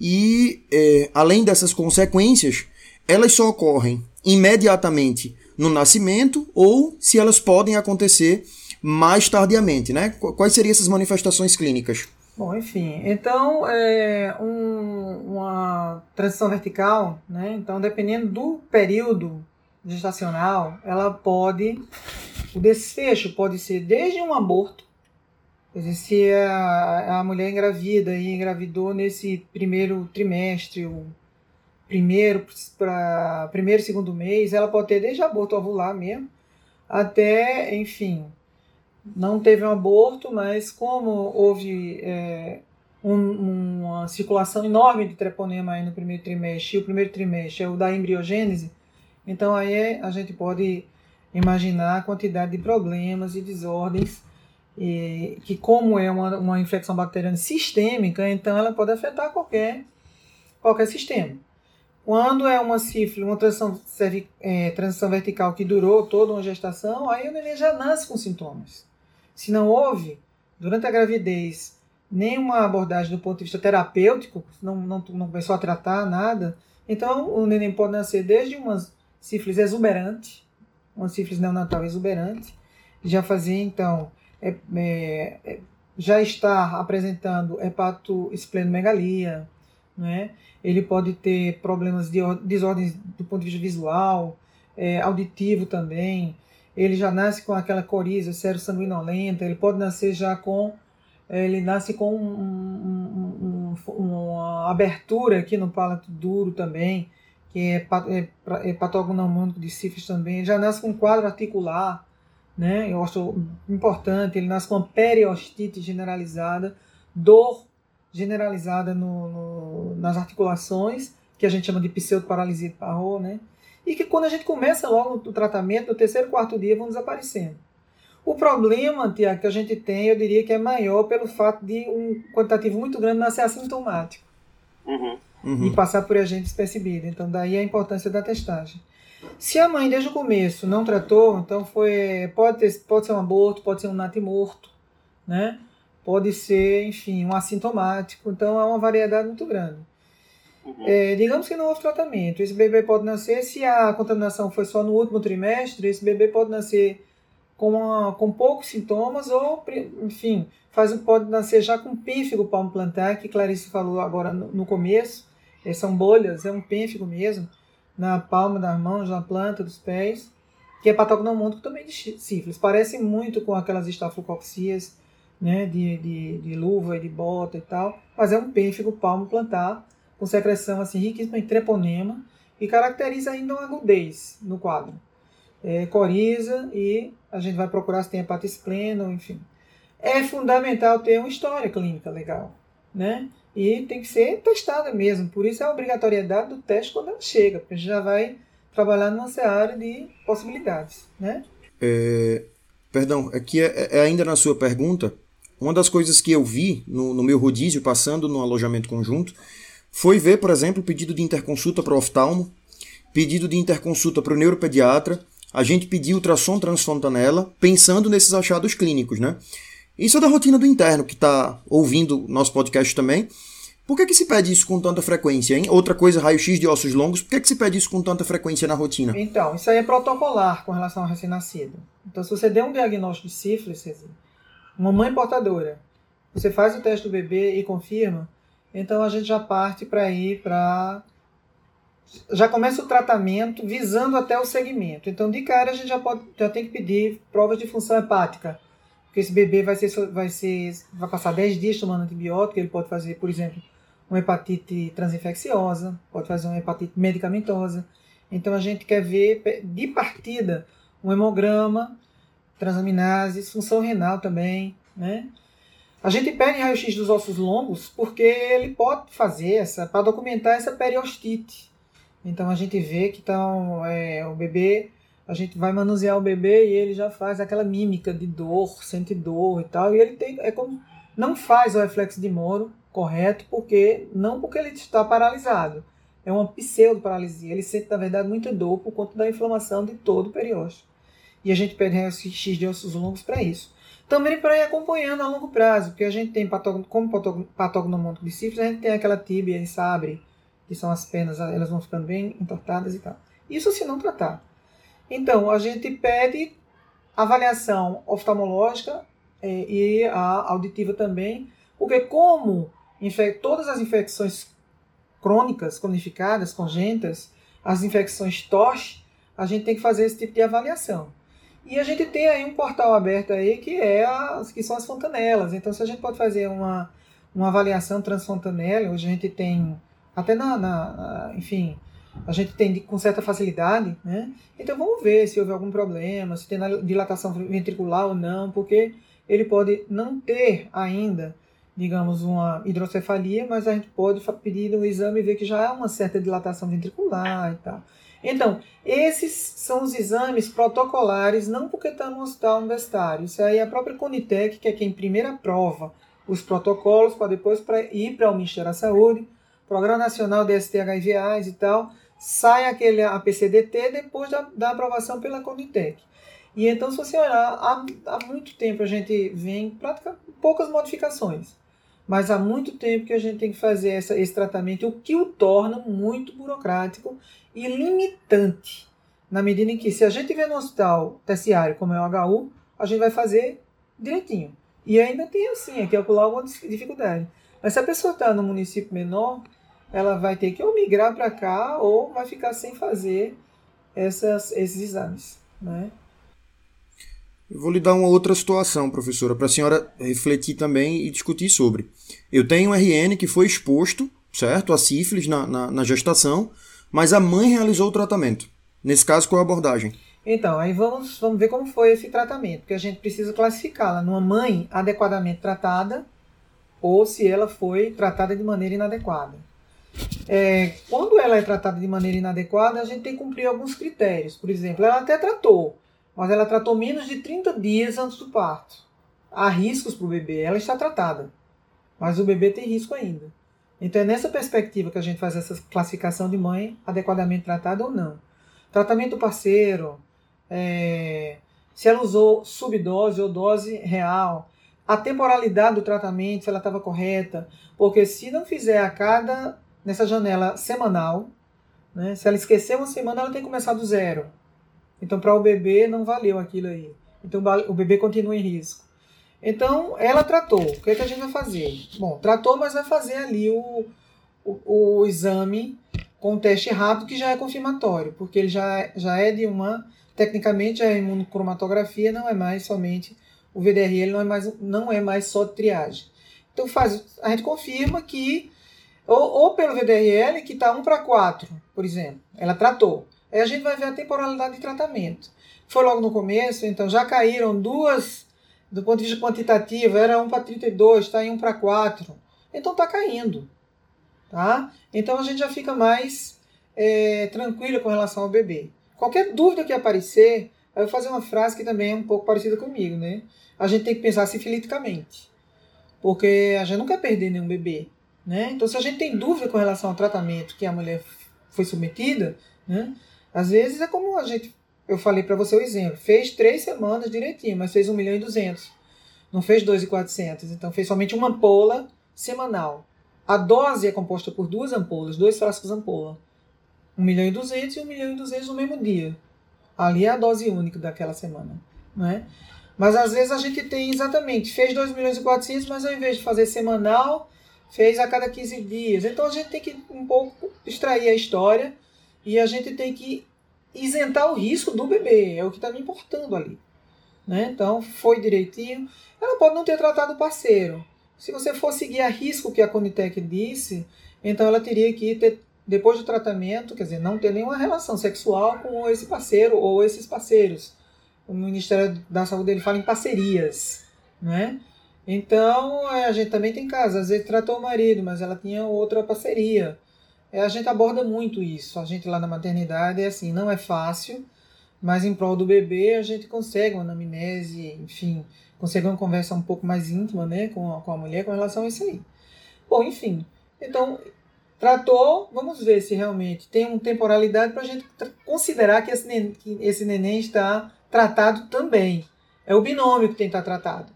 E é, além dessas consequências, elas só ocorrem imediatamente no nascimento ou se elas podem acontecer mais tardiamente, né? Quais seriam essas manifestações clínicas? Bom, enfim, então é um, uma transição vertical, né? Então, dependendo do período gestacional, ela pode, o desfecho pode ser desde um aborto, se a, a mulher engravida e engravidou nesse primeiro trimestre, o primeiro para primeiro segundo mês, ela pode ter desde aborto ovular mesmo, até, enfim, não teve um aborto, mas como houve é, um, uma circulação enorme de treponema aí no primeiro trimestre, e o primeiro trimestre é o da embriogênese, então aí a gente pode imaginar a quantidade de problemas e desordens e, que como é uma, uma infecção bacteriana sistêmica, então ela pode afetar qualquer, qualquer sistema. Quando é uma sífilis, uma transição, é, transição vertical que durou toda uma gestação, aí o neném já nasce com sintomas. Se não houve, durante a gravidez, nenhuma abordagem do ponto de vista terapêutico, não, não, não começou a tratar nada, então o neném pode nascer desde uma sífilis exuberante, uma sífilis neonatal exuberante, já fazia então, é, é, é já está apresentando hepatoesplenomegalia, né? ele pode ter problemas de desordens do ponto de vista visual, é, auditivo também. Ele já nasce com aquela coriza sanguinolenta, ele pode nascer já com. Ele nasce com um, um, um, uma abertura aqui no palato duro também, que é, é, é patógono de sífilis também. Ele já nasce com um quadro articular, né? Eu acho importante. Ele nasce com uma periostite generalizada, dor generalizada no, no, nas articulações, que a gente chama de pseudoparalisia de Parrot, né? E que quando a gente começa logo o tratamento, no terceiro, quarto dia, vão desaparecendo. O problema, Tiago, que a gente tem, eu diria que é maior pelo fato de um quantitativo muito grande nascer assintomático. Uhum. Uhum. E passar por agente despercebido. Então, daí a importância da testagem. Se a mãe, desde o começo, não tratou, então foi pode, ter, pode ser um aborto, pode ser um natimorto, né? pode ser, enfim, um assintomático. Então, é uma variedade muito grande. É, digamos que não houve tratamento. Esse bebê pode nascer, se a contaminação foi só no último trimestre, esse bebê pode nascer com, uma, com poucos sintomas ou, enfim, faz, pode nascer já com pênfigo palmo plantar, que Clarice falou agora no, no começo. É, são bolhas, é um pênfigo mesmo, na palma das mãos, na planta dos pés, que é patógeno também de sífilis. Parece muito com aquelas estafilococcías né, de, de, de luva e de bota e tal, mas é um pênfigo palmo plantar com secreção assim, riquíssima em treponema e caracteriza ainda uma agudez no quadro. É, coriza e a gente vai procurar se tem hepatospleno, enfim. É fundamental ter uma história clínica legal, né? E tem que ser testada mesmo. Por isso é a obrigatoriedade do teste quando ela chega, porque a gente já vai trabalhar numa seara de possibilidades, né? É, perdão, aqui é, é, ainda na sua pergunta, uma das coisas que eu vi no, no meu rodízio, passando no alojamento conjunto, foi ver, por exemplo, pedido de interconsulta para o oftalmo, pedido de interconsulta para o neuropediatra, a gente pediu ultrassom transfontanela, pensando nesses achados clínicos, né? Isso é da rotina do interno, que está ouvindo nosso podcast também. Por que, que se pede isso com tanta frequência, hein? Outra coisa, raio-x de ossos longos, por que, que se pede isso com tanta frequência na rotina? Então, isso aí é protocolar com relação ao recém-nascido. Então, se você der um diagnóstico de sífilis, uma mãe portadora, você faz o teste do bebê e confirma, então a gente já parte para ir para. Já começa o tratamento visando até o segmento. Então, de cara, a gente já, pode, já tem que pedir provas de função hepática. Porque esse bebê vai, ser, vai, ser, vai passar 10 dias tomando antibiótico, ele pode fazer, por exemplo, uma hepatite transinfecciosa, pode fazer uma hepatite medicamentosa. Então a gente quer ver de partida um hemograma, transaminases, função renal também, né? A gente pede raio-x dos ossos longos porque ele pode fazer essa, para documentar essa periostite. Então a gente vê que então, é, o bebê, a gente vai manusear o bebê e ele já faz aquela mímica de dor, sente dor e tal. E ele tem, é como, não faz o reflexo de Moro correto, porque não porque ele está paralisado. É uma pseudo-paralisia. Ele sente, na verdade, muita dor por conta da inflamação de todo o periósteo. E a gente pede raio-x de ossos longos para isso. Também para ir acompanhando a longo prazo, porque a gente tem, como patognomônico de sífilis, a gente tem aquela tíbia e sabre, que são as penas, elas vão ficando bem entortadas e tal. Isso se não tratar. Então, a gente pede avaliação oftalmológica é, e a auditiva também, porque como todas as infecções crônicas, cronificadas, congênitas, as infecções TOSH, a gente tem que fazer esse tipo de avaliação. E a gente tem aí um portal aberto aí que é as que são as fontanelas. Então, se a gente pode fazer uma, uma avaliação transfontanela, hoje a gente tem até na, na, enfim, a gente tem com certa facilidade, né? Então vamos ver se houve algum problema, se tem dilatação ventricular ou não, porque ele pode não ter ainda, digamos, uma hidrocefalia, mas a gente pode pedir um exame e ver que já há uma certa dilatação ventricular e tal. Então, esses são os exames protocolares, não porque está no hospital universitário. Isso aí é a própria Conitec, que é quem primeiro aprova os protocolos para depois pra ir para o Ministério da Saúde, Programa Nacional de STHIVAs e tal, sai aquele APCDT depois da, da aprovação pela Conitec. E então, se você olhar, há, há muito tempo a gente vem praticamente poucas modificações. Mas há muito tempo que a gente tem que fazer essa, esse tratamento, o que o torna muito burocrático e limitante. Na medida em que, se a gente tiver no hospital terciário, como é o HU, a gente vai fazer direitinho. E ainda tem assim, é calcular alguma dificuldade. Mas se a pessoa está no município menor, ela vai ter que ou migrar para cá ou vai ficar sem fazer essas, esses exames. Né? Eu vou lhe dar uma outra situação, professora, para a senhora refletir também e discutir sobre. Eu tenho um RN que foi exposto, certo, a sífilis na, na, na gestação, mas a mãe realizou o tratamento. Nesse caso, qual a abordagem? Então, aí vamos, vamos ver como foi esse tratamento, porque a gente precisa classificá-la numa mãe adequadamente tratada ou se ela foi tratada de maneira inadequada. É, quando ela é tratada de maneira inadequada, a gente tem que cumprir alguns critérios. Por exemplo, ela até tratou, mas ela tratou menos de 30 dias antes do parto. Há riscos para o bebê, ela está tratada, mas o bebê tem risco ainda. Então é nessa perspectiva que a gente faz essa classificação de mãe adequadamente tratada ou não. Tratamento parceiro, é, se ela usou subdose ou dose real, a temporalidade do tratamento, se ela estava correta, porque se não fizer a cada, nessa janela semanal, né, se ela esquecer uma semana, ela tem que começar do zero. Então para o bebê não valeu aquilo aí. Então o bebê continua em risco. Então, ela tratou. O que, é que a gente vai fazer? Bom, tratou, mas vai fazer ali o, o, o exame com o teste rápido, que já é confirmatório, porque ele já, já é de uma. Tecnicamente, a imunocromatografia não é mais somente. O VDRL não é mais, não é mais só triagem. Então, faz, a gente confirma que. Ou, ou pelo VDRL, que está 1 para 4, por exemplo. Ela tratou. Aí a gente vai ver a temporalidade de tratamento. Foi logo no começo, então já caíram duas do ponto de vista quantitativo, era 1 para 32, está em 1 para 4. Então está caindo. Tá? Então a gente já fica mais é, tranquila com relação ao bebê. Qualquer dúvida que aparecer, eu vou fazer uma frase que também é um pouco parecida comigo, né? A gente tem que pensar sifiliticamente, porque a gente não quer perder nenhum bebê, né? Então, se a gente tem dúvida com relação ao tratamento que a mulher foi submetida, né? Às vezes é como a gente, eu falei para você o exemplo, fez três semanas direitinho, mas fez 1 milhão e 200. Não fez 2,400, então fez somente uma ampola semanal. A dose é composta por duas ampolas, dois frascos ampola. 1 milhão e 200 e 1 milhão e 200 no mesmo dia. Ali é a dose única daquela semana. Né? Mas às vezes a gente tem exatamente, fez 2 milhões e 400, mas ao invés de fazer semanal, fez a cada 15 dias. Então a gente tem que um pouco extrair a história e a gente tem que isentar o risco do bebê, é o que está me importando ali. Né? Então foi direitinho. Ela pode não ter tratado o parceiro. Se você for seguir a risco que a Conitec disse, então ela teria que ter, depois do tratamento, quer dizer, não ter nenhuma relação sexual com esse parceiro ou esses parceiros. O Ministério da Saúde ele fala em parcerias, né? Então, a gente também tem casos, às vezes tratou o marido, mas ela tinha outra parceria. É, a gente aborda muito isso. A gente lá na maternidade é assim, não é fácil, mas em prol do bebê a gente consegue uma anamnese, enfim, consegue uma conversa um pouco mais íntima né, com, a, com a mulher com relação a isso aí. Bom, enfim, então tratou, vamos ver se realmente tem uma temporalidade para a gente considerar que esse, neném, que esse neném está tratado também. É o binômio que tem que estar tratado.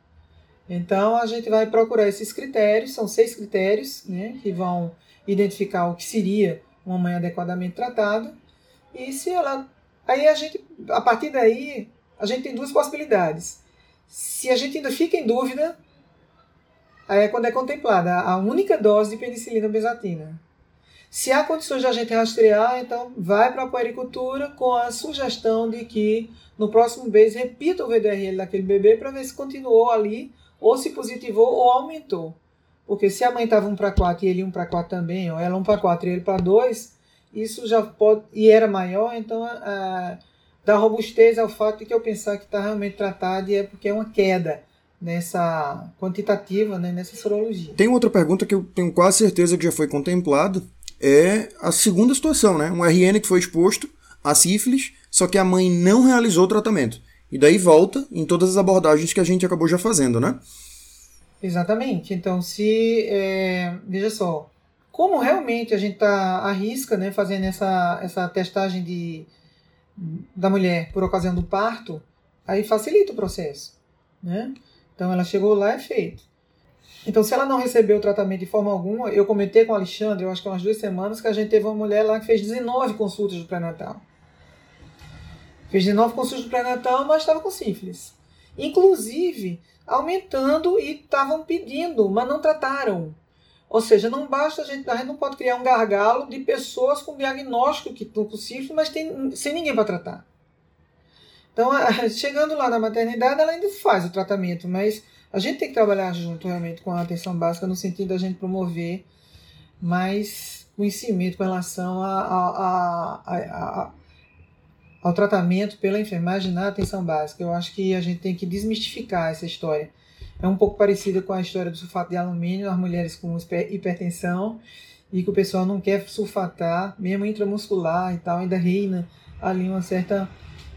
Então a gente vai procurar esses critérios, são seis critérios né, que vão identificar o que seria uma mãe adequadamente tratada. E se ela. Aí a gente, a partir daí, a gente tem duas possibilidades. Se a gente ainda fica em dúvida, aí é quando é contemplada a única dose de penicilina besatina. Se há condições de a gente rastrear, então vai para a puericultura com a sugestão de que no próximo mês repita o VDRL daquele bebê para ver se continuou ali ou se positivou ou aumentou. Porque se a mãe estava 1 para 4 e ele 1 para 4 também, ou ela 1 para 4 e ele para 2, isso já pode. e era maior, então a, dá robustez ao fato de que eu pensar que está realmente tratado e é porque é uma queda nessa quantitativa, né, nessa sorologia. Tem outra pergunta que eu tenho quase certeza que já foi contemplado, é a segunda situação, né? Um RN que foi exposto a sífilis, só que a mãe não realizou o tratamento. E daí volta em todas as abordagens que a gente acabou já fazendo, né? Exatamente. Então, se. É, veja só. Como realmente a gente está à risca, né, fazendo essa, essa testagem de, da mulher por ocasião do parto, aí facilita o processo. Né? Então, ela chegou lá, é feito. Então, se ela não recebeu o tratamento de forma alguma, eu comentei com o Alexandre, eu acho que umas duas semanas, que a gente teve uma mulher lá que fez 19 consultas do pré-natal. Fez 19 consultas do pré-natal, mas estava com sífilis. Inclusive, aumentando e estavam pedindo, mas não trataram. Ou seja, não basta a gente, a gente não pode criar um gargalo de pessoas com diagnóstico que estão com sífilis, mas tem, sem ninguém para tratar. Então, chegando lá na maternidade, ela ainda faz o tratamento, mas a gente tem que trabalhar junto realmente com a atenção básica no sentido da gente promover mais conhecimento com relação a, a, a, a ao tratamento pela enfermagem na atenção básica. Eu acho que a gente tem que desmistificar essa história. É um pouco parecida com a história do sulfato de alumínio nas mulheres com hipertensão e que o pessoal não quer sulfatar, mesmo intramuscular e tal, ainda reina ali uma certa,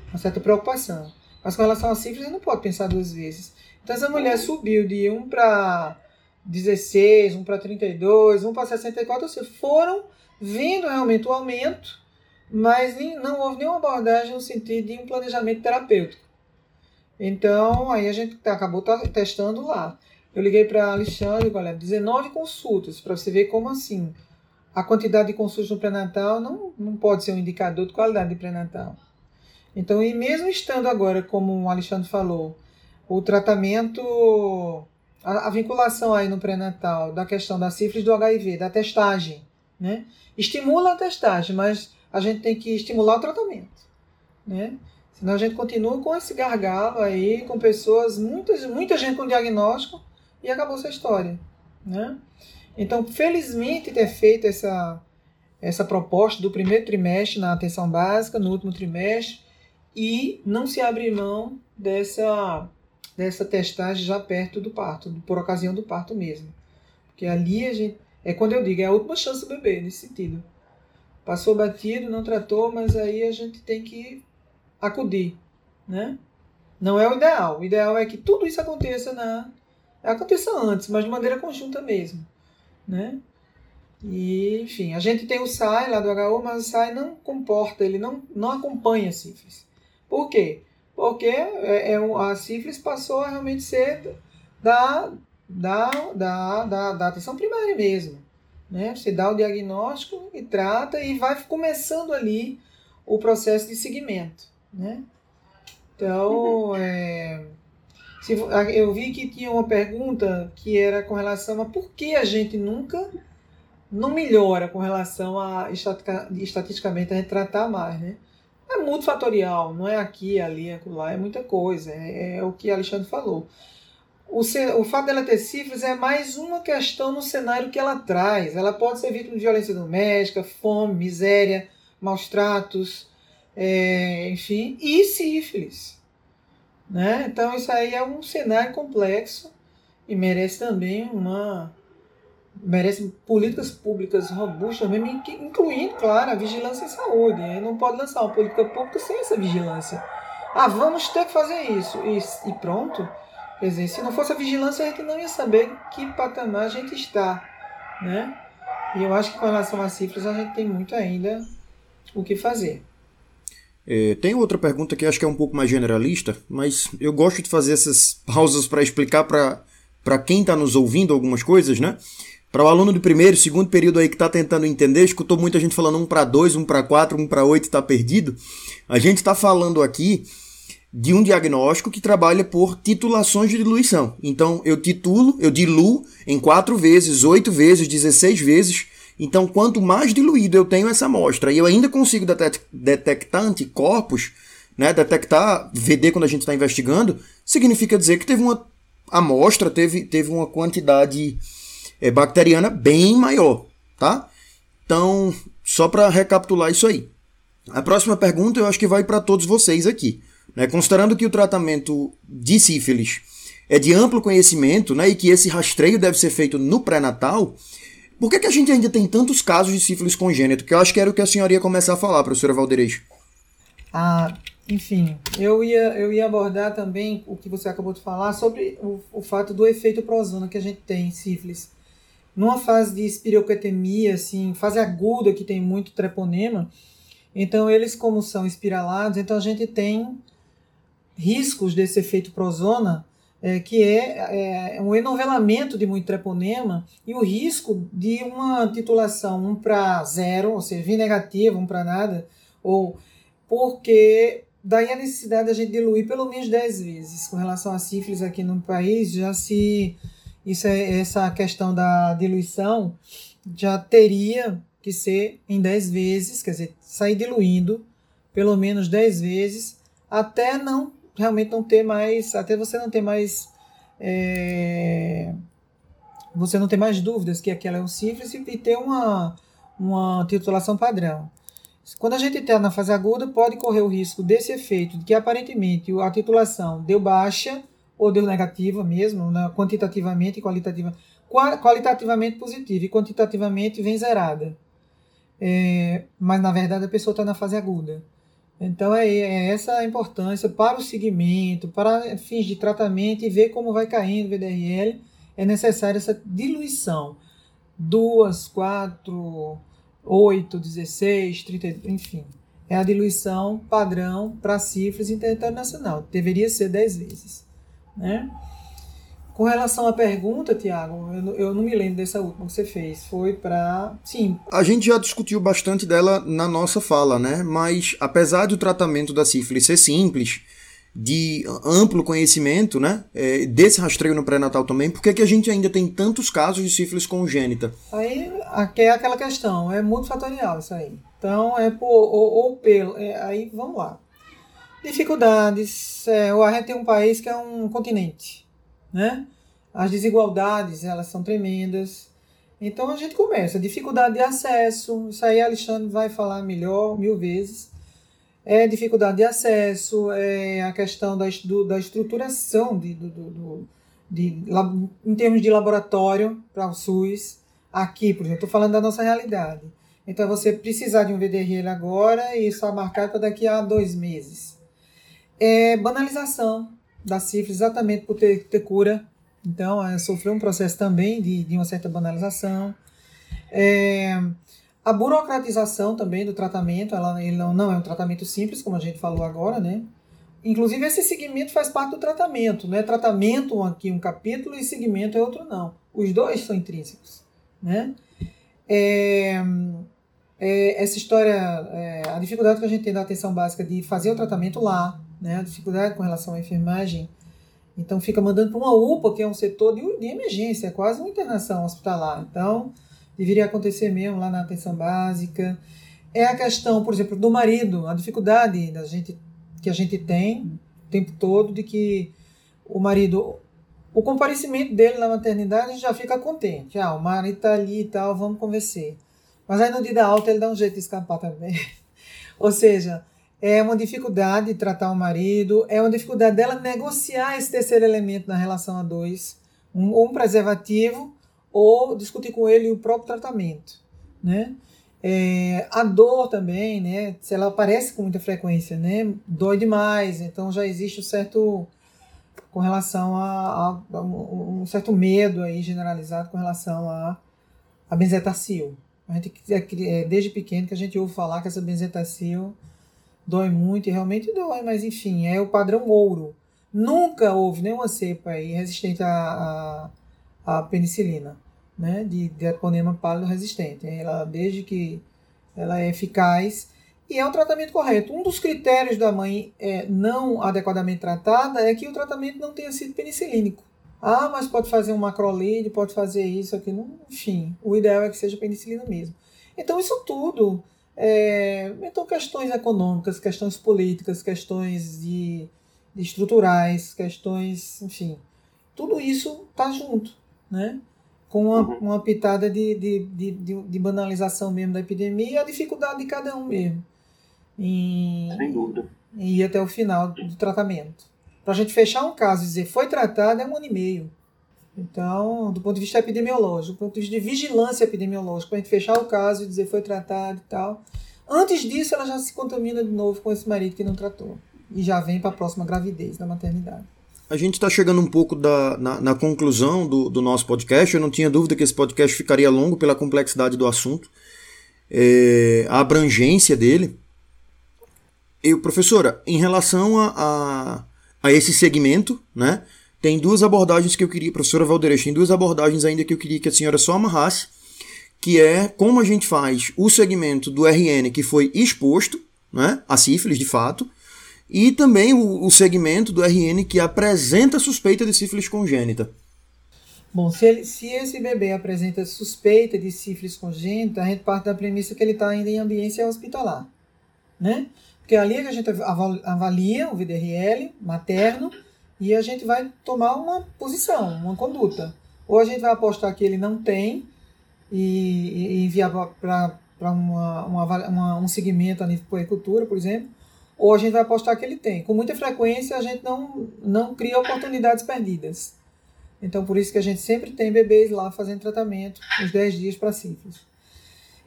uma certa preocupação. Mas com relação à sífilis, não pode pensar duas vezes. Então, essa mulher subiu de 1 para 16, 1 para 32, 1 para 64, ou seja, foram vendo realmente o aumento mas nem, não houve nenhuma abordagem no sentido de um planejamento terapêutico. Então, aí a gente acabou testando lá. Eu liguei para Alexandre, olha, 19 consultas, para você ver como assim. A quantidade de consultas no pré-natal não, não pode ser um indicador de qualidade de pré-natal. Então, e mesmo estando agora, como o Alexandre falou, o tratamento, a, a vinculação aí no pré-natal da questão da sífilis do HIV, da testagem, né? Estimula a testagem, mas a gente tem que estimular o tratamento, né? Senão a gente continua com esse gargalo aí, com pessoas, muitas, muita gente com diagnóstico e acabou essa história, né? Então, felizmente ter feito essa, essa proposta do primeiro trimestre na atenção básica, no último trimestre, e não se abrir mão dessa, dessa testagem já perto do parto, por ocasião do parto mesmo. Porque ali a gente, é quando eu digo, é a última chance do bebê, nesse sentido. Passou batido, não tratou, mas aí a gente tem que acudir, né? Não é o ideal. O ideal é que tudo isso aconteça na aconteça antes, mas de maneira conjunta mesmo, né? E, enfim, a gente tem o SAI lá do HU, mas o SAI não comporta, ele não, não acompanha a sífilis. Por quê? Porque é, é, a sífilis passou a realmente ser da, da, da, da, da atenção primária mesmo. Né? Você dá o diagnóstico e trata e vai começando ali o processo de seguimento. Né? Então, uhum. é, se, eu vi que tinha uma pergunta que era com relação a por que a gente nunca não melhora com relação a estatisticamente a gente tratar mais, né? É multifatorial, não é aqui, ali, acolá, é muita coisa, é, é o que Alexandre falou. O, o fato dela ter cifras é mais uma questão no cenário que ela traz. Ela pode ser vítima de violência doméstica, fome, miséria, maus tratos, é, enfim, e sífilis. Né? Então isso aí é um cenário complexo e merece também uma merece políticas públicas robustas, mesmo incluindo, claro, a vigilância em saúde. Ele não pode lançar uma política pública sem essa vigilância. Ah, vamos ter que fazer isso e, e pronto. Dizer, se não fosse a vigilância, a gente não ia saber que patamar a gente está, né? E eu acho que com relação às cifras, a gente tem muito ainda o que fazer. É, tem outra pergunta que acho que é um pouco mais generalista, mas eu gosto de fazer essas pausas para explicar para quem está nos ouvindo algumas coisas, né? Para o aluno de primeiro, segundo período aí que está tentando entender, escutou muita gente falando um para dois, um para quatro, um para oito está perdido. A gente está falando aqui de um diagnóstico que trabalha por titulações de diluição. Então, eu titulo, eu diluo em 4 vezes, 8 vezes, 16 vezes. Então, quanto mais diluído eu tenho essa amostra e eu ainda consigo detectar anticorpos, né, detectar VD quando a gente está investigando, significa dizer que teve uma amostra, teve, teve uma quantidade é, bacteriana bem maior, tá? Então, só para recapitular isso aí. A próxima pergunta eu acho que vai para todos vocês aqui. Né? Considerando que o tratamento de sífilis é de amplo conhecimento né, e que esse rastreio deve ser feito no pré-natal, por que, que a gente ainda tem tantos casos de sífilis congênito? Que eu acho que era o que a senhora ia começar a falar, professora Valderejo. Ah, enfim, eu ia, eu ia abordar também o que você acabou de falar sobre o, o fato do efeito prozona que a gente tem em sífilis. Numa fase de espiroquetemia, assim, fase aguda que tem muito treponema, então eles como são espiralados, então a gente tem riscos desse efeito prozona, é, que é, é, um enovelamento de muito treponema e o risco de uma titulação 1 para 0, ou seja, V negativo, 1 para nada, ou porque daí a necessidade de a gente diluir pelo menos 10 vezes. Com relação a sífilis aqui no país, já se isso é, essa questão da diluição já teria que ser em 10 vezes, quer dizer, sair diluindo pelo menos 10 vezes até não realmente não ter mais, até você não ter mais é, você não ter mais dúvidas que aquela é um sífilis e ter uma, uma titulação padrão. Quando a gente está na fase aguda, pode correr o risco desse efeito, de que aparentemente a titulação deu baixa ou deu negativa mesmo, né, quantitativamente e qualitativamente, positiva e quantitativamente vem zerada. É, mas na verdade a pessoa está na fase aguda. Então é, é, essa a importância para o segmento, para fins de tratamento e ver como vai caindo o VDRL. É necessária essa diluição. 2, 4, 8, 16, 30, enfim. É a diluição padrão para cifras internacional. Deveria ser 10 vezes. Né? Com relação à pergunta, Tiago, eu, eu, não me lembro dessa última que você fez. Foi para. Sim. A gente já discutiu bastante dela na nossa fala, né? Mas apesar do tratamento da sífilis ser simples, de amplo conhecimento, né? É, desse rastreio no pré-natal também, por que, que a gente ainda tem tantos casos de sífilis congênita? Aí é aquela questão, é multifatorial isso aí. Então é por, ou, ou pelo. É, aí vamos lá. Dificuldades. É, a gente tem um país que é um continente né? As desigualdades, elas são tremendas. Então a gente começa, dificuldade de acesso, isso aí Alexandre vai falar melhor, mil vezes. É dificuldade de acesso, é a questão da, do, da estruturação de, do, do, de, em termos de laboratório para o SUS. Aqui, por exemplo, estou falando da nossa realidade. Então você precisar de um VDRL agora e só marcar para daqui a dois meses. É banalização da sífilis, exatamente por ter, ter cura. Então, é, sofreu um processo também de, de uma certa banalização. É, a burocratização também do tratamento, ela, ele não, não é um tratamento simples, como a gente falou agora, né? Inclusive, esse segmento faz parte do tratamento, não é tratamento aqui um capítulo e segmento é outro, não. Os dois são intrínsecos, né? É, é, essa história, é, a dificuldade que a gente tem da atenção básica de fazer o tratamento lá, né? Dificuldade com relação à enfermagem, então fica mandando para uma UPA, que é um setor de, de emergência, é quase uma internação hospitalar. Então, deveria acontecer mesmo lá na atenção básica. É a questão, por exemplo, do marido, a dificuldade da gente, que a gente tem o tempo todo de que o marido, o comparecimento dele na maternidade, já fica contente. Ah, o marido está ali e tal, vamos conversar. Mas aí no dia da alta ele dá um jeito de escapar também. Ou seja, é uma dificuldade de tratar o marido, é uma dificuldade dela negociar esse terceiro elemento na relação a dois, um, um preservativo, ou discutir com ele o próprio tratamento, né? É, a dor também, né? Se ela aparece com muita frequência, né? Dói demais, então já existe um certo com relação a, a, um certo medo aí generalizado com relação a, a benzetacil. A gente é, desde pequeno que a gente ouve falar que essa benzetacil dói muito e realmente dói, mas enfim, é o padrão ouro. Nunca houve nenhuma cepa aí resistente à, à, à penicilina, né, de, de pálido resistente. Ela, desde que ela é eficaz e é um tratamento correto. Um dos critérios da mãe é, não adequadamente tratada é que o tratamento não tenha sido penicilínico. Ah, mas pode fazer um macrolide, pode fazer isso, aquilo, enfim. O ideal é que seja penicilina mesmo. Então, isso tudo é, então, questões econômicas, questões políticas, questões de, de estruturais, questões, enfim, tudo isso está junto, né? Com uma, uhum. uma pitada de, de, de, de, banalização mesmo da epidemia e a dificuldade de cada um mesmo. Em, Sem dúvida. E ir até o final do tratamento. Para a gente fechar um caso e dizer foi tratado é um ano e meio. Então, do ponto de vista epidemiológico, do ponto de vista de vigilância epidemiológica, para a gente fechar o caso e dizer foi tratado e tal. Antes disso, ela já se contamina de novo com esse marido que não tratou. E já vem para a próxima gravidez da maternidade. A gente está chegando um pouco da, na, na conclusão do, do, nosso podcast. Eu não tinha dúvida que esse podcast ficaria longo pela complexidade do assunto, é, a abrangência dele. Eu, professora, em relação a, a, a esse segmento, né? Tem duas abordagens que eu queria, professora Valdeirês, tem duas abordagens ainda que eu queria que a senhora só amarrasse, que é como a gente faz o segmento do RN que foi exposto, né, a sífilis de fato, e também o, o segmento do RN que apresenta suspeita de sífilis congênita. Bom, se, ele, se, esse bebê apresenta suspeita de sífilis congênita, a gente parte da premissa que ele está ainda em ambiência hospitalar, né? Porque ali é a gente avalia o VDRL materno e a gente vai tomar uma posição, uma conduta. Ou a gente vai apostar que ele não tem e, e enviar para uma, uma, uma, um segmento a nível puericultura, por exemplo, ou a gente vai apostar que ele tem. Com muita frequência a gente não, não cria oportunidades perdidas. Então por isso que a gente sempre tem bebês lá fazendo tratamento uns 10 dias para sífilis.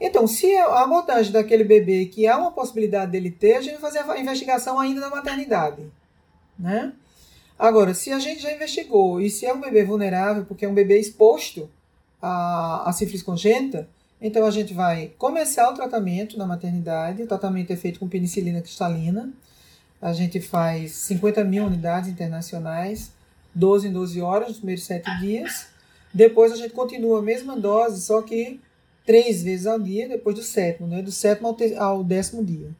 Então, se a abordagem daquele bebê que há uma possibilidade dele ter, a gente vai fazer a investigação ainda na maternidade. Né? Agora, se a gente já investigou e se é um bebê vulnerável, porque é um bebê exposto a, a sífilis congênita, então a gente vai começar o tratamento na maternidade. O tratamento é feito com penicilina cristalina. A gente faz 50 mil unidades internacionais, 12 em 12 horas, nos primeiros 7 dias. Depois a gente continua a mesma dose, só que três vezes ao dia, depois do sétimo, né? do sétimo ao, ao décimo dia.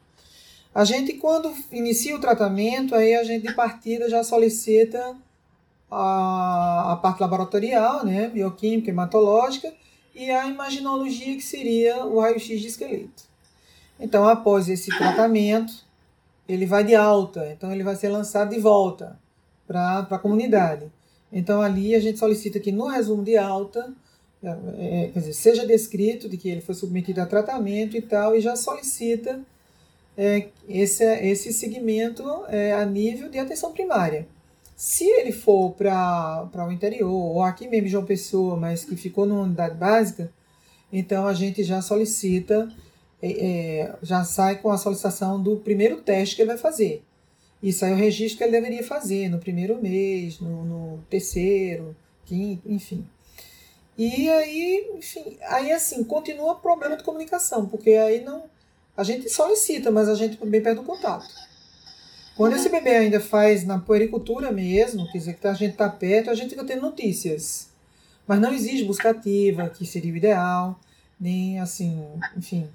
A gente, quando inicia o tratamento, aí a gente de partida já solicita a, a parte laboratorial, né, bioquímica, hematológica, e a imaginologia, que seria o raio-x de esqueleto. Então, após esse tratamento, ele vai de alta, então ele vai ser lançado de volta para a comunidade. Então, ali a gente solicita que no resumo de alta, é, é, quer dizer, seja descrito de que ele foi submetido a tratamento e tal, e já solicita é, esse, esse segmento é, a nível de atenção primária. Se ele for para o interior, ou aqui mesmo João Pessoa, mas que ficou numa unidade básica, então a gente já solicita é, é, já sai com a solicitação do primeiro teste que ele vai fazer. Isso aí é o registro que ele deveria fazer no primeiro mês, no, no terceiro, quinto, enfim. E aí, enfim, aí assim, continua o problema de comunicação, porque aí não. A gente solicita, mas a gente também perde o contato. Quando esse bebê ainda faz na puericultura mesmo, quer dizer que a gente está perto, a gente fica tendo notícias. Mas não exige busca ativa, que seria o ideal, nem assim, enfim.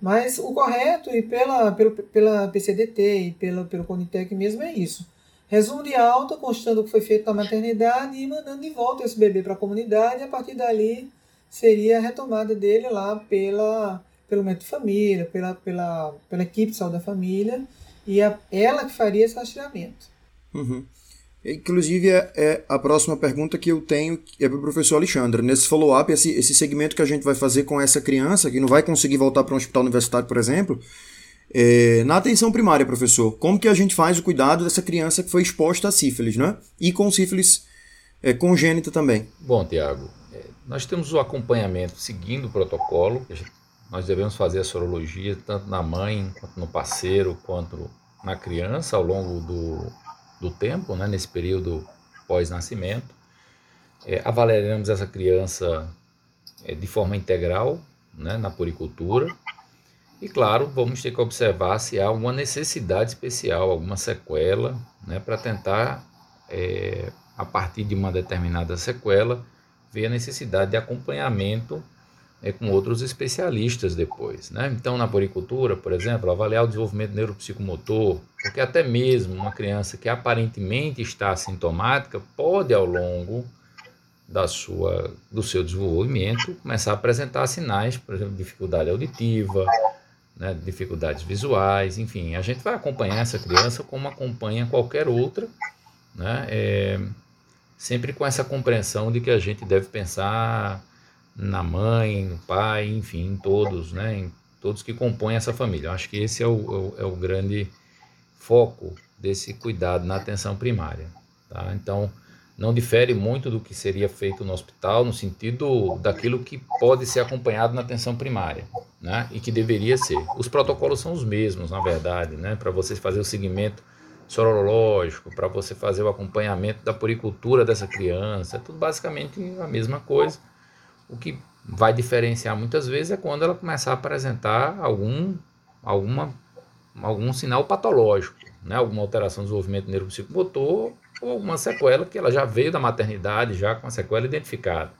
Mas o correto, e pela, pela, pela PCDT e pela, pelo Conitec mesmo, é isso. Resumo de alta, constando o que foi feito na maternidade e mandando de volta esse bebê para a comunidade, e a partir dali seria a retomada dele lá pela, pelo médico de família, pela, pela, pela equipe de saúde da família, e a, ela que faria esse rastreamento. Uhum. Inclusive, é, é, a próxima pergunta que eu tenho é para o professor Alexandre. Nesse follow-up, esse, esse segmento que a gente vai fazer com essa criança, que não vai conseguir voltar para um hospital universitário, por exemplo, é, na atenção primária, professor, como que a gente faz o cuidado dessa criança que foi exposta a sífilis, né? E com sífilis é, congênita também? Bom, Tiago, é, nós temos o acompanhamento seguindo o protocolo. Nós devemos fazer a sorologia tanto na mãe, quanto no parceiro, quanto na criança ao longo do do tempo, né, nesse período pós-nascimento. É, avaliaremos essa criança é, de forma integral né, na puricultura. E claro, vamos ter que observar se há uma necessidade especial, alguma sequela, né, para tentar, é, a partir de uma determinada sequela, ver a necessidade de acompanhamento é, com outros especialistas depois. Né? Então, na poricultura, por exemplo, avaliar o desenvolvimento neuropsicomotor, porque até mesmo uma criança que aparentemente está assintomática pode, ao longo da sua, do seu desenvolvimento, começar a apresentar sinais, por exemplo, dificuldade auditiva, né, dificuldades visuais, enfim. A gente vai acompanhar essa criança como acompanha qualquer outra, né, é, sempre com essa compreensão de que a gente deve pensar na mãe, no pai, enfim, em todos, né, em todos que compõem essa família. Eu acho que esse é o, é o é grande foco desse cuidado na atenção primária. Tá? Então, não difere muito do que seria feito no hospital, no sentido daquilo que pode ser acompanhado na atenção primária, né? e que deveria ser. Os protocolos são os mesmos, na verdade, né? para você fazer o seguimento sorológico, para você fazer o acompanhamento da puricultura dessa criança, é tudo basicamente a mesma coisa o que vai diferenciar muitas vezes é quando ela começar a apresentar algum, alguma, algum sinal patológico, né? alguma alteração do desenvolvimento neuropsicomotor ou alguma sequela que ela já veio da maternidade, já com a sequela identificada.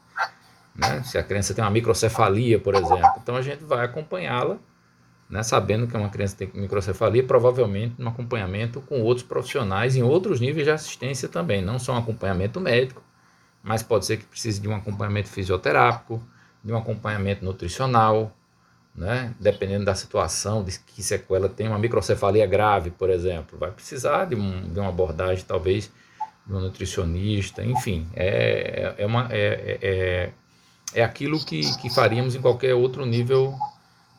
Né? Se a criança tem uma microcefalia, por exemplo, então a gente vai acompanhá-la, né? sabendo que uma criança tem microcefalia, provavelmente no acompanhamento com outros profissionais em outros níveis de assistência também, não só um acompanhamento médico, mas pode ser que precise de um acompanhamento fisioterápico, de um acompanhamento nutricional, né? dependendo da situação, de que sequela tem uma microcefalia grave, por exemplo, vai precisar de, um, de uma abordagem talvez de um nutricionista, enfim, é, é, uma, é, é, é aquilo que, que faríamos em qualquer outro nível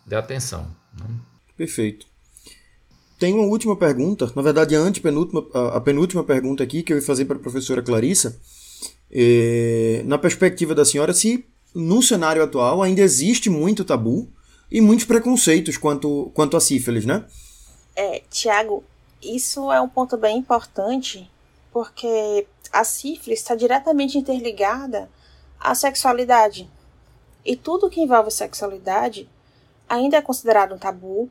de atenção. Né? Perfeito. Tem uma última pergunta, na verdade a antepenúltima, a penúltima pergunta aqui que eu ia fazer para a professora Clarissa, é, na perspectiva da senhora, se no cenário atual ainda existe muito tabu e muitos preconceitos quanto, quanto a sífilis, né? É, Tiago, isso é um ponto bem importante, porque a sífilis está diretamente interligada à sexualidade. E tudo que envolve sexualidade ainda é considerado um tabu,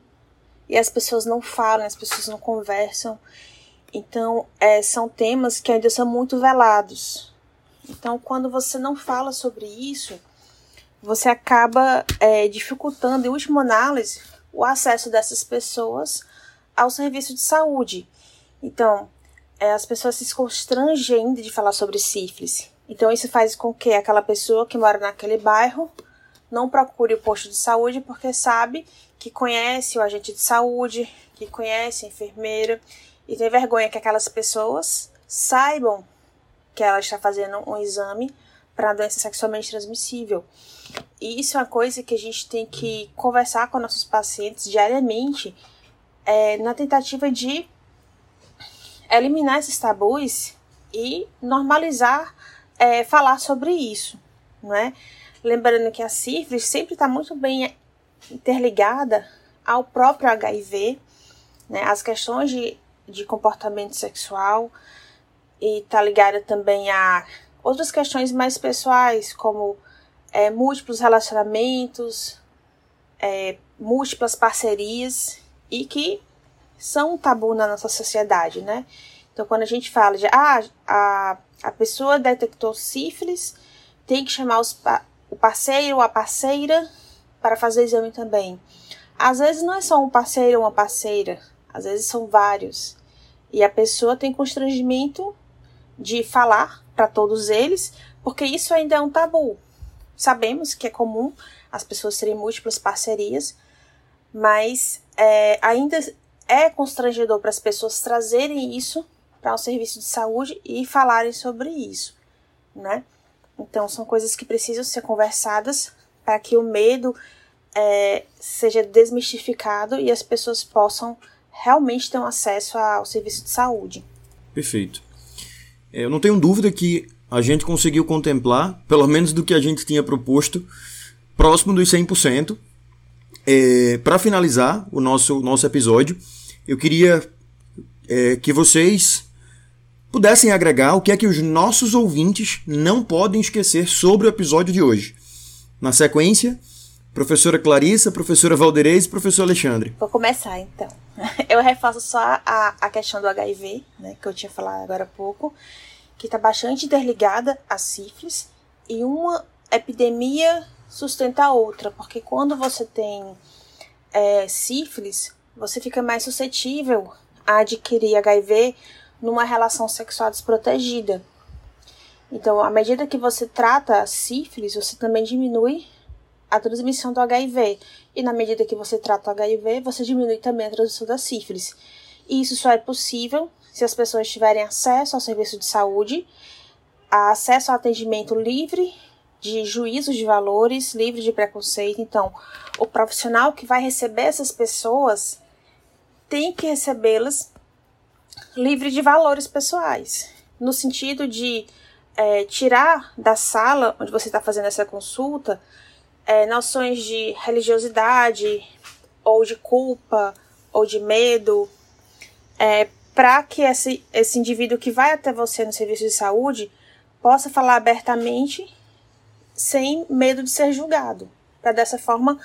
e as pessoas não falam, as pessoas não conversam. Então, é, são temas que ainda são muito velados. Então, quando você não fala sobre isso, você acaba é, dificultando, em última análise, o acesso dessas pessoas ao serviço de saúde. Então, é, as pessoas se constrangem de falar sobre sífilis. Então, isso faz com que aquela pessoa que mora naquele bairro não procure o posto de saúde porque sabe que conhece o agente de saúde, que conhece a enfermeira e tem vergonha que aquelas pessoas saibam que ela está fazendo um exame para doença sexualmente transmissível. E isso é uma coisa que a gente tem que conversar com nossos pacientes diariamente é, na tentativa de eliminar esses tabus e normalizar é, falar sobre isso, não é? Lembrando que a sífilis sempre está muito bem interligada ao próprio HIV, né, as questões de, de comportamento sexual, e está ligada também a outras questões mais pessoais, como é, múltiplos relacionamentos, é, múltiplas parcerias, e que são um tabu na nossa sociedade, né? Então, quando a gente fala de ah, a, a pessoa detectou sífilis, tem que chamar os, o parceiro ou a parceira para fazer exame também. Às vezes não é só um parceiro ou uma parceira, às vezes são vários. E a pessoa tem constrangimento de falar para todos eles, porque isso ainda é um tabu. Sabemos que é comum as pessoas terem múltiplas parcerias, mas é, ainda é constrangedor para as pessoas trazerem isso para um serviço de saúde e falarem sobre isso, né? Então, são coisas que precisam ser conversadas para que o medo é, seja desmistificado e as pessoas possam realmente ter um acesso ao serviço de saúde. Perfeito. É, eu não tenho dúvida que a gente conseguiu contemplar, pelo menos do que a gente tinha proposto, próximo dos 100%. É, para finalizar o nosso, nosso episódio, eu queria é, que vocês pudessem agregar o que é que os nossos ouvintes não podem esquecer sobre o episódio de hoje. Na sequência, professora Clarissa, professora Valderez e professor Alexandre. Vou começar então. Eu reforço só a, a questão do HIV, né, que eu tinha falado agora há pouco, que está bastante interligada à sífilis e uma epidemia sustenta a outra, porque quando você tem é, sífilis, você fica mais suscetível a adquirir HIV numa relação sexual desprotegida. Então, à medida que você trata a sífilis, você também diminui a transmissão do HIV. E na medida que você trata o HIV, você diminui também a transmissão da sífilis. E isso só é possível se as pessoas tiverem acesso ao serviço de saúde, acesso ao atendimento livre de juízos de valores, livre de preconceito. Então, o profissional que vai receber essas pessoas tem que recebê-las livre de valores pessoais, no sentido de é, tirar da sala onde você está fazendo essa consulta é, noções de religiosidade, ou de culpa, ou de medo, é, para que esse, esse indivíduo que vai até você no serviço de saúde possa falar abertamente sem medo de ser julgado, para dessa forma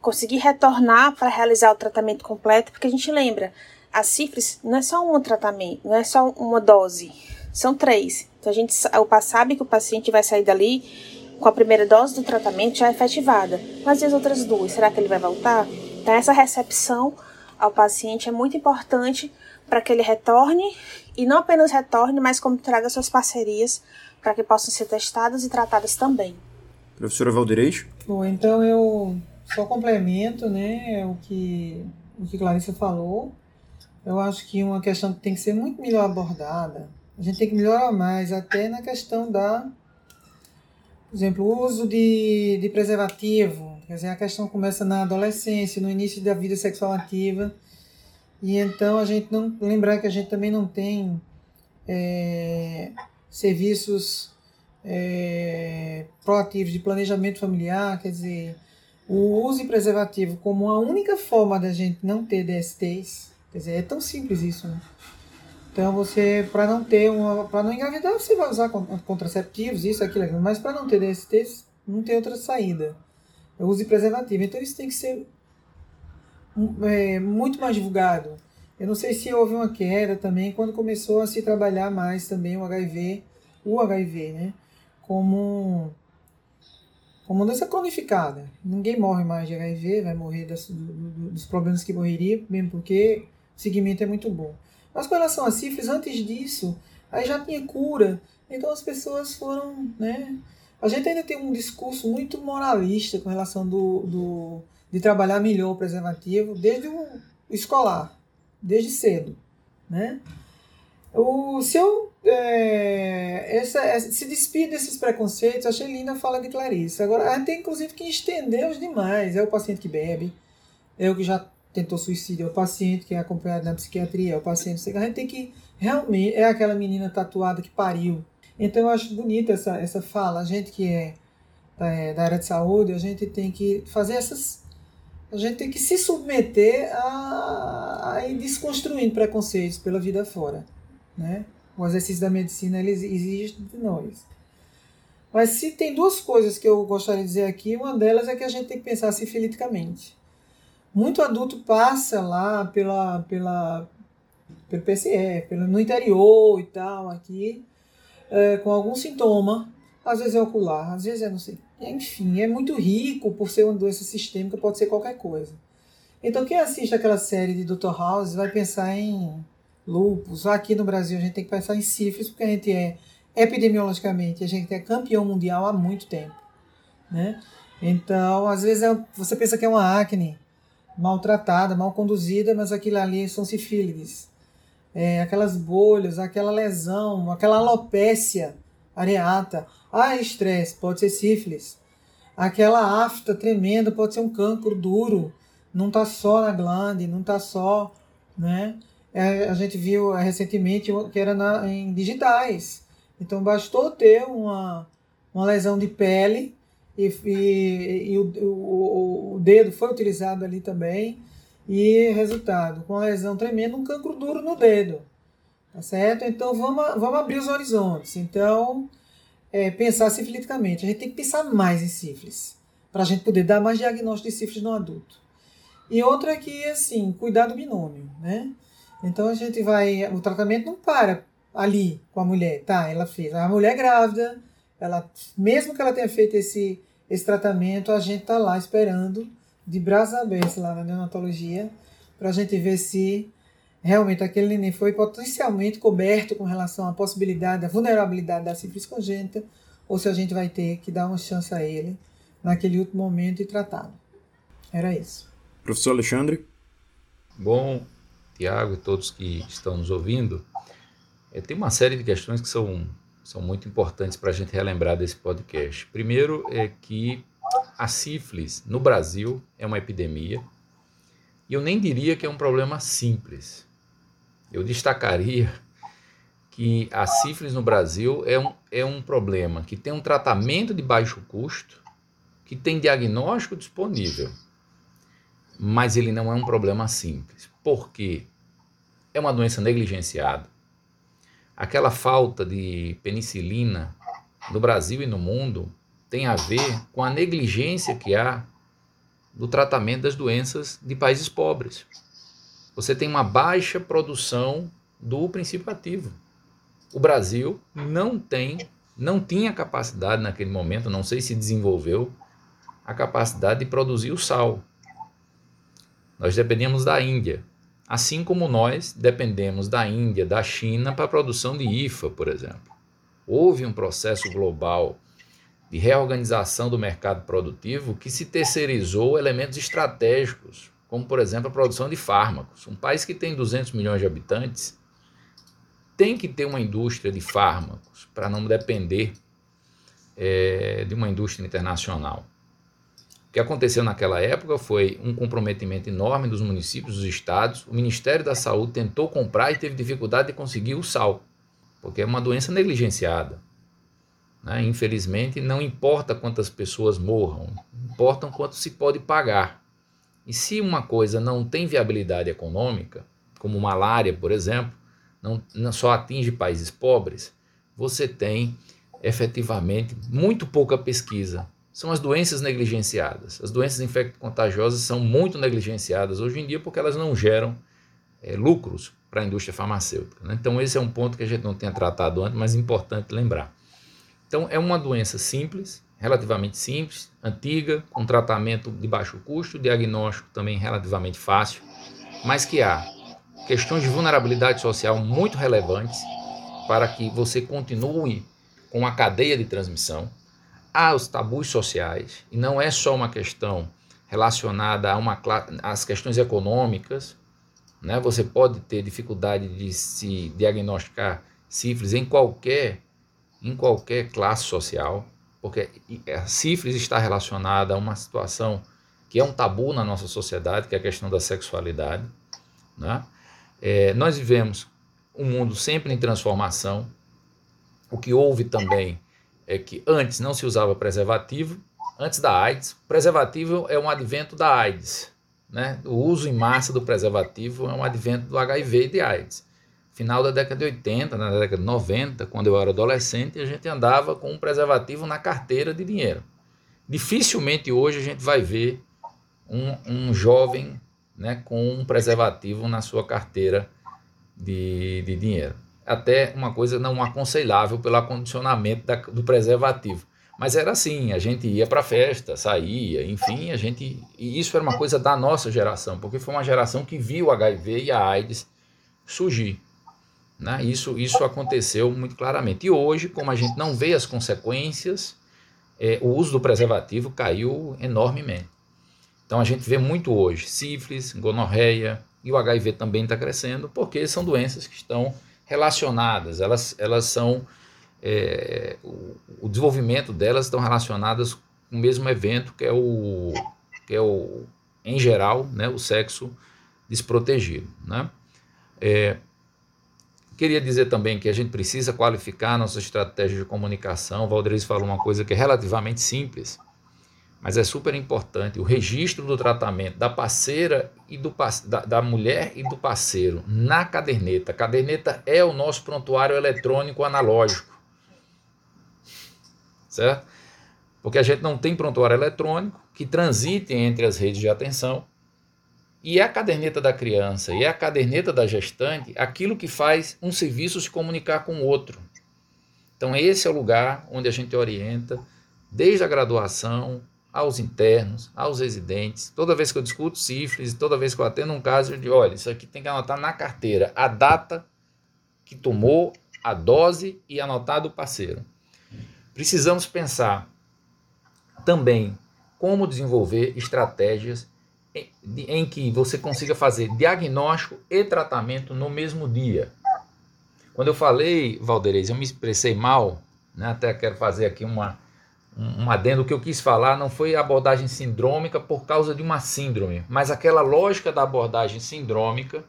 conseguir retornar para realizar o tratamento completo, porque a gente lembra, a sífilis não é só um tratamento, não é só uma dose, são três. Então a gente o sabe que o paciente vai sair dali com a primeira dose do tratamento já efetivada. Mas e as outras duas? Será que ele vai voltar? Então essa recepção ao paciente é muito importante para que ele retorne e não apenas retorne, mas como traga suas parcerias para que possam ser testadas e tratadas também. Professora Valderez? Bom, então eu só complemento né, o que, o que Clarissa falou. Eu acho que uma questão que tem que ser muito melhor abordada, a gente tem que melhorar mais, até na questão da, por exemplo, o uso de, de preservativo. Quer dizer, a questão começa na adolescência, no início da vida sexual ativa. E então a gente não lembrar que a gente também não tem é, serviços é, proativos de planejamento familiar, quer dizer, o uso de preservativo como a única forma da gente não ter DSTs Quer dizer, é tão simples isso, né? Então você, para não ter uma, para não engravidar, você vai usar contraceptivos, isso, aquilo. Mas para não ter DST, não tem outra saída. Eu use preservativo. Então isso tem que ser é, muito mais divulgado. Eu não sei se houve uma queda também quando começou a se trabalhar mais também o HIV, o HIV, né? Como como doença cronificada. Ninguém morre mais de HIV, vai morrer das, do, dos problemas que morreria, mesmo porque o segmento é muito bom. Mas com relação a sífilis, antes disso, aí já tinha cura. Então as pessoas foram, né? A gente ainda tem um discurso muito moralista com relação do, do de trabalhar melhor o preservativo desde o escolar, desde cedo, né? O, se eu é, essa, se despir desses preconceitos, achei linda a fala de Clarice. Agora, a gente tem inclusive que estender os demais. É o paciente que bebe, é o que já tentou suicídio, é o paciente que é acompanhado na psiquiatria, é o paciente. A gente tem que realmente. É aquela menina tatuada que pariu. Então eu acho bonita essa, essa fala. A gente que é da, é, da área de saúde, a gente tem que fazer essas a gente tem que se submeter a, a ir desconstruindo preconceitos pela vida fora. Né? O exercício da medicina ele exige de nós. Mas se tem duas coisas que eu gostaria de dizer aqui, uma delas é que a gente tem que pensar sifiliticamente. Muito adulto passa lá pela, pela, pelo PCE, pelo, no interior e tal, aqui, é, com algum sintoma, às vezes é ocular, às vezes é não sei. Enfim, é muito rico por ser uma doença sistêmica, pode ser qualquer coisa. Então, quem assiste aquela série de Dr. House vai pensar em lupus. Aqui no Brasil, a gente tem que pensar em sífilis, porque a gente é, epidemiologicamente, a gente é campeão mundial há muito tempo. Né? Então, às vezes, é, você pensa que é uma acne maltratada, mal conduzida, mas aquilo ali são sífilis. É, aquelas bolhas, aquela lesão, aquela alopécia areata. Ah, estresse, pode ser sífilis. Aquela afta tremenda pode ser um cancro duro. Não está só na glande, não está só, né? É, a gente viu é, recentemente que era na, em digitais. Então bastou ter uma, uma lesão de pele e, e, e o, o, o, dedo foi utilizado ali também. E resultado, com a lesão tremenda, um cancro duro no dedo. Tá certo? Então vamos, vamos abrir os horizontes. Então, é, pensar sifiliticamente. A gente tem que pensar mais em sífilis, para a gente poder dar mais diagnóstico de sífilis no adulto. E outra é assim, cuidar do binômio, né? Então a gente vai. O tratamento não para ali com a mulher, tá? Ela fez. A mulher grávida, ela, mesmo que ela tenha feito esse, esse tratamento, a gente tá lá esperando, de braços abertos lá na neonatologia, para a gente ver se realmente aquele neném foi potencialmente coberto com relação à possibilidade, à vulnerabilidade da sífilis congênita, ou se a gente vai ter que dar uma chance a ele naquele último momento e tratá-lo. Era isso. Professor Alexandre? Bom, Tiago e todos que estão nos ouvindo, é, tem uma série de questões que são, são muito importantes para a gente relembrar desse podcast. Primeiro é que a sífilis no Brasil é uma epidemia, e eu nem diria que é um problema simples eu destacaria que a sífilis no Brasil é um, é um problema que tem um tratamento de baixo custo, que tem diagnóstico disponível, mas ele não é um problema simples. Por quê? É uma doença negligenciada. Aquela falta de penicilina no Brasil e no mundo tem a ver com a negligência que há do tratamento das doenças de países pobres você tem uma baixa produção do princípio ativo. O Brasil não tem, não tinha capacidade naquele momento, não sei se desenvolveu a capacidade de produzir o sal. Nós dependemos da Índia, assim como nós dependemos da Índia, da China para a produção de IFA, por exemplo. Houve um processo global de reorganização do mercado produtivo que se terceirizou elementos estratégicos como por exemplo a produção de fármacos. Um país que tem 200 milhões de habitantes tem que ter uma indústria de fármacos para não depender é, de uma indústria internacional. O que aconteceu naquela época foi um comprometimento enorme dos municípios, dos estados. O Ministério da Saúde tentou comprar e teve dificuldade de conseguir o sal, porque é uma doença negligenciada. Né? Infelizmente, não importa quantas pessoas morram, importa quanto se pode pagar. E se uma coisa não tem viabilidade econômica, como malária, por exemplo, não, não só atinge países pobres, você tem efetivamente muito pouca pesquisa. São as doenças negligenciadas. As doenças infecto-contagiosas são muito negligenciadas hoje em dia porque elas não geram é, lucros para a indústria farmacêutica. Né? Então, esse é um ponto que a gente não tinha tratado antes, mas é importante lembrar. Então, é uma doença simples, relativamente simples, antiga, com tratamento de baixo custo, diagnóstico também relativamente fácil, mas que há questões de vulnerabilidade social muito relevantes para que você continue com a cadeia de transmissão. Há os tabus sociais, e não é só uma questão relacionada a uma, às questões econômicas. Né? Você pode ter dificuldade de se diagnosticar sífilis em qualquer, em qualquer classe social porque a sífilis está relacionada a uma situação que é um tabu na nossa sociedade, que é a questão da sexualidade. Né? É, nós vivemos um mundo sempre em transformação. O que houve também é que antes não se usava preservativo, antes da AIDS. Preservativo é um advento da AIDS. né, o uso em massa do preservativo é um advento do HIV e de AIDS. Final da década de 80, na década de 90, quando eu era adolescente, a gente andava com um preservativo na carteira de dinheiro. Dificilmente hoje a gente vai ver um, um jovem né, com um preservativo na sua carteira de, de dinheiro. Até uma coisa não aconselhável pelo acondicionamento da, do preservativo. Mas era assim, a gente ia para festa, saía, enfim, a gente. E isso era uma coisa da nossa geração, porque foi uma geração que viu o HIV e a AIDS surgir. Né? Isso, isso aconteceu muito claramente. E hoje, como a gente não vê as consequências, é, o uso do preservativo caiu enormemente. Então a gente vê muito hoje sífilis, gonorreia e o HIV também está crescendo, porque são doenças que estão relacionadas, elas, elas são. É, o, o, desenvolvimento delas estão relacionadas com o mesmo evento que é o, que é o em geral, né, o sexo desprotegido. Né? É, Queria dizer também que a gente precisa qualificar nossa estratégia de comunicação. O Valdez falou uma coisa que é relativamente simples, mas é super importante: o registro do tratamento da parceira e do da, da mulher e do parceiro na caderneta. A caderneta é o nosso prontuário eletrônico analógico, certo? Porque a gente não tem prontuário eletrônico que transite entre as redes de atenção e é a caderneta da criança e é a caderneta da gestante aquilo que faz um serviço se comunicar com o outro. Então, esse é o lugar onde a gente orienta, desde a graduação, aos internos, aos residentes. Toda vez que eu discuto sífilis, toda vez que eu atendo um caso, eu digo: olha, isso aqui tem que anotar na carteira a data que tomou, a dose e anotar do parceiro. Precisamos pensar também como desenvolver estratégias em que você consiga fazer diagnóstico e tratamento no mesmo dia. Quando eu falei, Valderez, eu me expressei mal, né? até quero fazer aqui uma, um adendo, o que eu quis falar não foi abordagem sindrômica por causa de uma síndrome, mas aquela lógica da abordagem sindrômica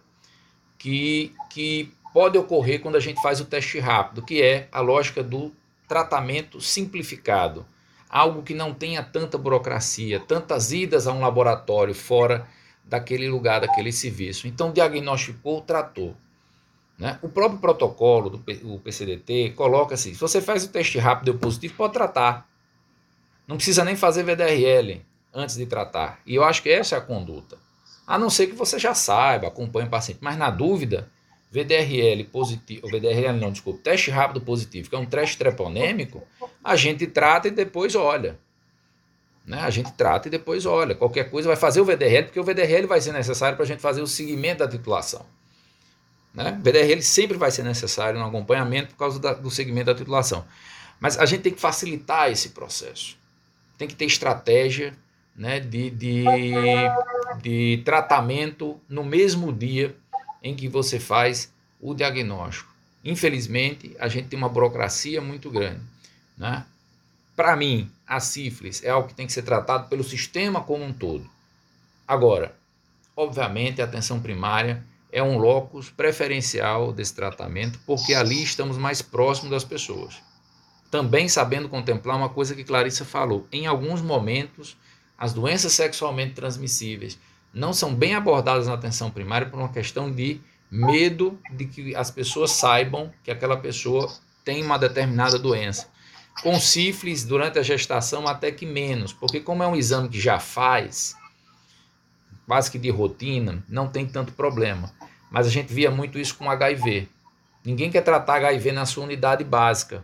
que, que pode ocorrer quando a gente faz o teste rápido, que é a lógica do tratamento simplificado algo que não tenha tanta burocracia, tantas idas a um laboratório fora daquele lugar, daquele serviço. Então, diagnosticou, tratou. Né? O próprio protocolo do PCDT coloca assim: se você faz o teste rápido e positivo, pode tratar. Não precisa nem fazer VDRL antes de tratar. E eu acho que essa é a conduta. A não ser que você já saiba, acompanhe o paciente. Mas na dúvida, VDRL positivo, VDRL não, desculpa, teste rápido positivo, que é um teste treponêmico, a gente trata e depois olha. Né? A gente trata e depois olha. Qualquer coisa vai fazer o VDRL, porque o VDRL vai ser necessário para a gente fazer o seguimento da titulação. Né? VDRL sempre vai ser necessário no acompanhamento por causa da, do segmento da titulação. Mas a gente tem que facilitar esse processo. Tem que ter estratégia né, de, de, de tratamento no mesmo dia em que você faz o diagnóstico. Infelizmente, a gente tem uma burocracia muito grande. Né? Para mim, a sífilis é algo que tem que ser tratado pelo sistema como um todo. Agora, obviamente, a atenção primária é um locus preferencial desse tratamento, porque ali estamos mais próximos das pessoas. Também sabendo contemplar uma coisa que Clarissa falou: em alguns momentos, as doenças sexualmente transmissíveis não são bem abordadas na atenção primária por uma questão de medo de que as pessoas saibam que aquela pessoa tem uma determinada doença. Com sífilis, durante a gestação, até que menos, porque como é um exame que já faz, quase que de rotina, não tem tanto problema. Mas a gente via muito isso com HIV. Ninguém quer tratar HIV na sua unidade básica,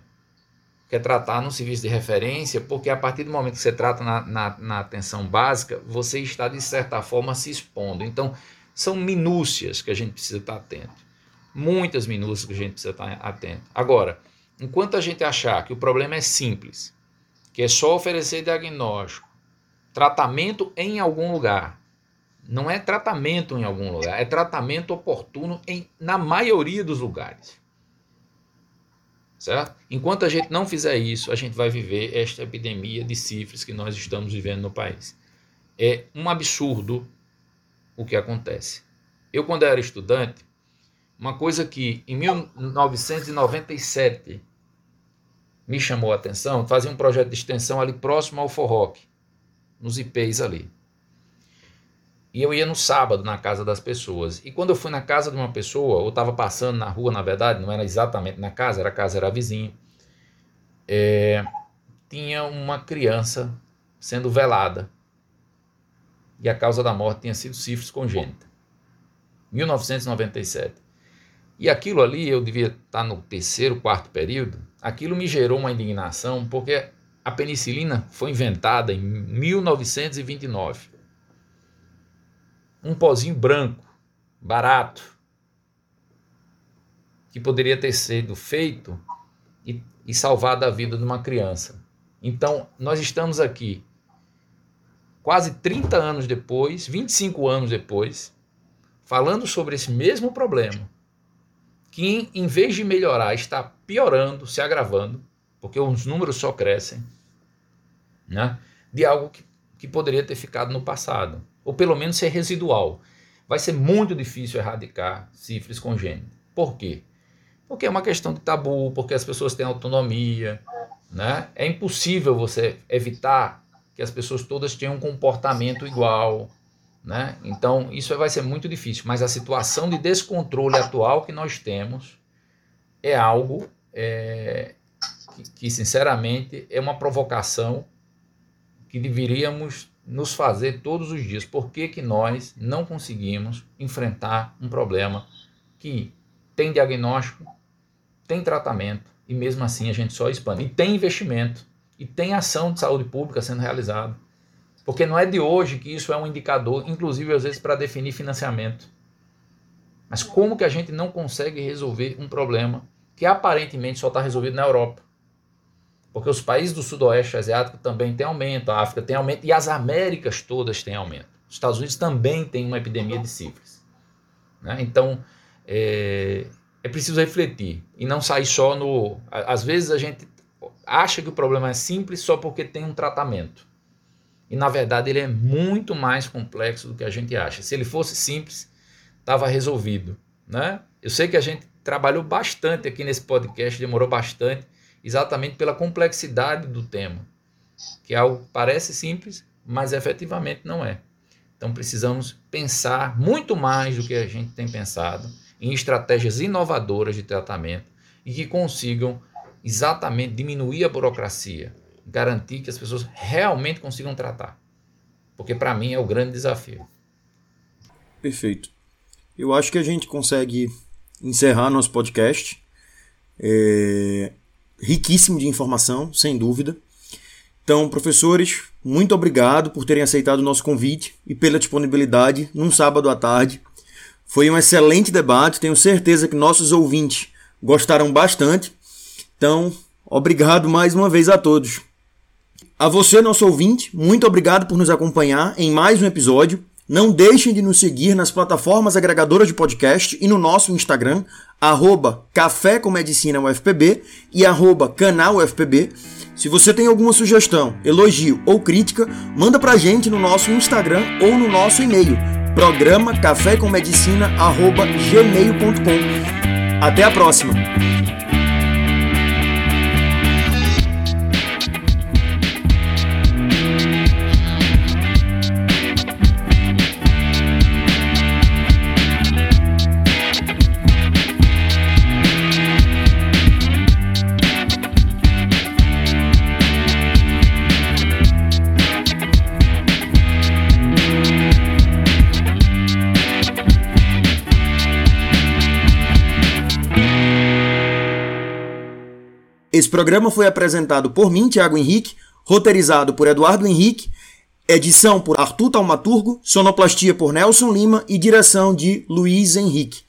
quer tratar no serviço de referência, porque a partir do momento que você trata na, na, na, atenção básica, você está, de certa forma, se expondo. Então, são minúcias que a gente precisa estar atento. Muitas minúcias que a gente precisa estar atento. Agora, enquanto a gente achar que o problema é simples, que é só oferecer diagnóstico, tratamento em algum lugar, não é tratamento em algum lugar, é tratamento oportuno em, na maioria dos lugares. Certo? Enquanto a gente não fizer isso, a gente vai viver esta epidemia de sífilis que nós estamos vivendo no país. É um absurdo o que acontece. Eu, quando era estudante, uma coisa que em 1997 me chamou a atenção, fazia um projeto de extensão ali próximo ao Forroc, nos IPs ali. E eu ia no sábado na casa das pessoas. E quando eu fui na casa de uma pessoa, eu estava passando na rua, na verdade, não era exatamente na casa, era a casa, era vizinha. É, tinha uma criança sendo velada. E a causa da morte tinha sido sífilis congênita. 1997. E aquilo ali, eu devia estar no terceiro, quarto período, aquilo me gerou uma indignação, porque a penicilina foi inventada em 1929. Um pozinho branco, barato, que poderia ter sido feito e, e salvado a vida de uma criança. Então, nós estamos aqui, quase 30 anos depois, 25 anos depois, falando sobre esse mesmo problema, que em vez de melhorar está piorando, se agravando, porque os números só crescem, né? de algo que, que poderia ter ficado no passado, ou pelo menos ser residual. Vai ser muito difícil erradicar sífilis congênita. Por quê? Porque é uma questão de tabu, porque as pessoas têm autonomia, né? É impossível você evitar que as pessoas todas tenham um comportamento igual, né? Então, isso vai ser muito difícil, mas a situação de descontrole atual que nós temos é algo é, que, que, sinceramente, é uma provocação que deveríamos nos fazer todos os dias. Por que, que nós não conseguimos enfrentar um problema que tem diagnóstico, tem tratamento e mesmo assim a gente só expande? E tem investimento, e tem ação de saúde pública sendo realizada. Porque não é de hoje que isso é um indicador, inclusive às vezes para definir financiamento. Mas como que a gente não consegue resolver um problema que aparentemente só está resolvido na Europa? Porque os países do sudoeste asiático também têm aumento, a África tem aumento e as Américas todas têm aumento. Os Estados Unidos também têm uma epidemia de sífilis. Né? Então, é, é preciso refletir e não sair só no. Às vezes a gente acha que o problema é simples só porque tem um tratamento. E na verdade ele é muito mais complexo do que a gente acha. Se ele fosse simples, estava resolvido. Né? Eu sei que a gente trabalhou bastante aqui nesse podcast, demorou bastante, exatamente pela complexidade do tema, que é algo que parece simples, mas efetivamente não é. Então precisamos pensar muito mais do que a gente tem pensado em estratégias inovadoras de tratamento e que consigam exatamente diminuir a burocracia, garantir que as pessoas realmente consigam tratar. Porque para mim é o grande desafio. Perfeito. Eu acho que a gente consegue encerrar nosso podcast. É... Riquíssimo de informação, sem dúvida. Então, professores, muito obrigado por terem aceitado o nosso convite e pela disponibilidade num sábado à tarde. Foi um excelente debate, tenho certeza que nossos ouvintes gostaram bastante. Então, obrigado mais uma vez a todos. A você, nosso ouvinte, muito obrigado por nos acompanhar em mais um episódio. Não deixem de nos seguir nas plataformas agregadoras de podcast e no nosso Instagram, arroba Café com Medicina UFPB e arroba Canal UFPB. Se você tem alguma sugestão, elogio ou crítica, manda pra gente no nosso Instagram ou no nosso e-mail, programa gmail.com. Até a próxima! Esse programa foi apresentado por mim, Tiago Henrique, roteirizado por Eduardo Henrique, edição por Arthur Taumaturgo, sonoplastia por Nelson Lima e direção de Luiz Henrique.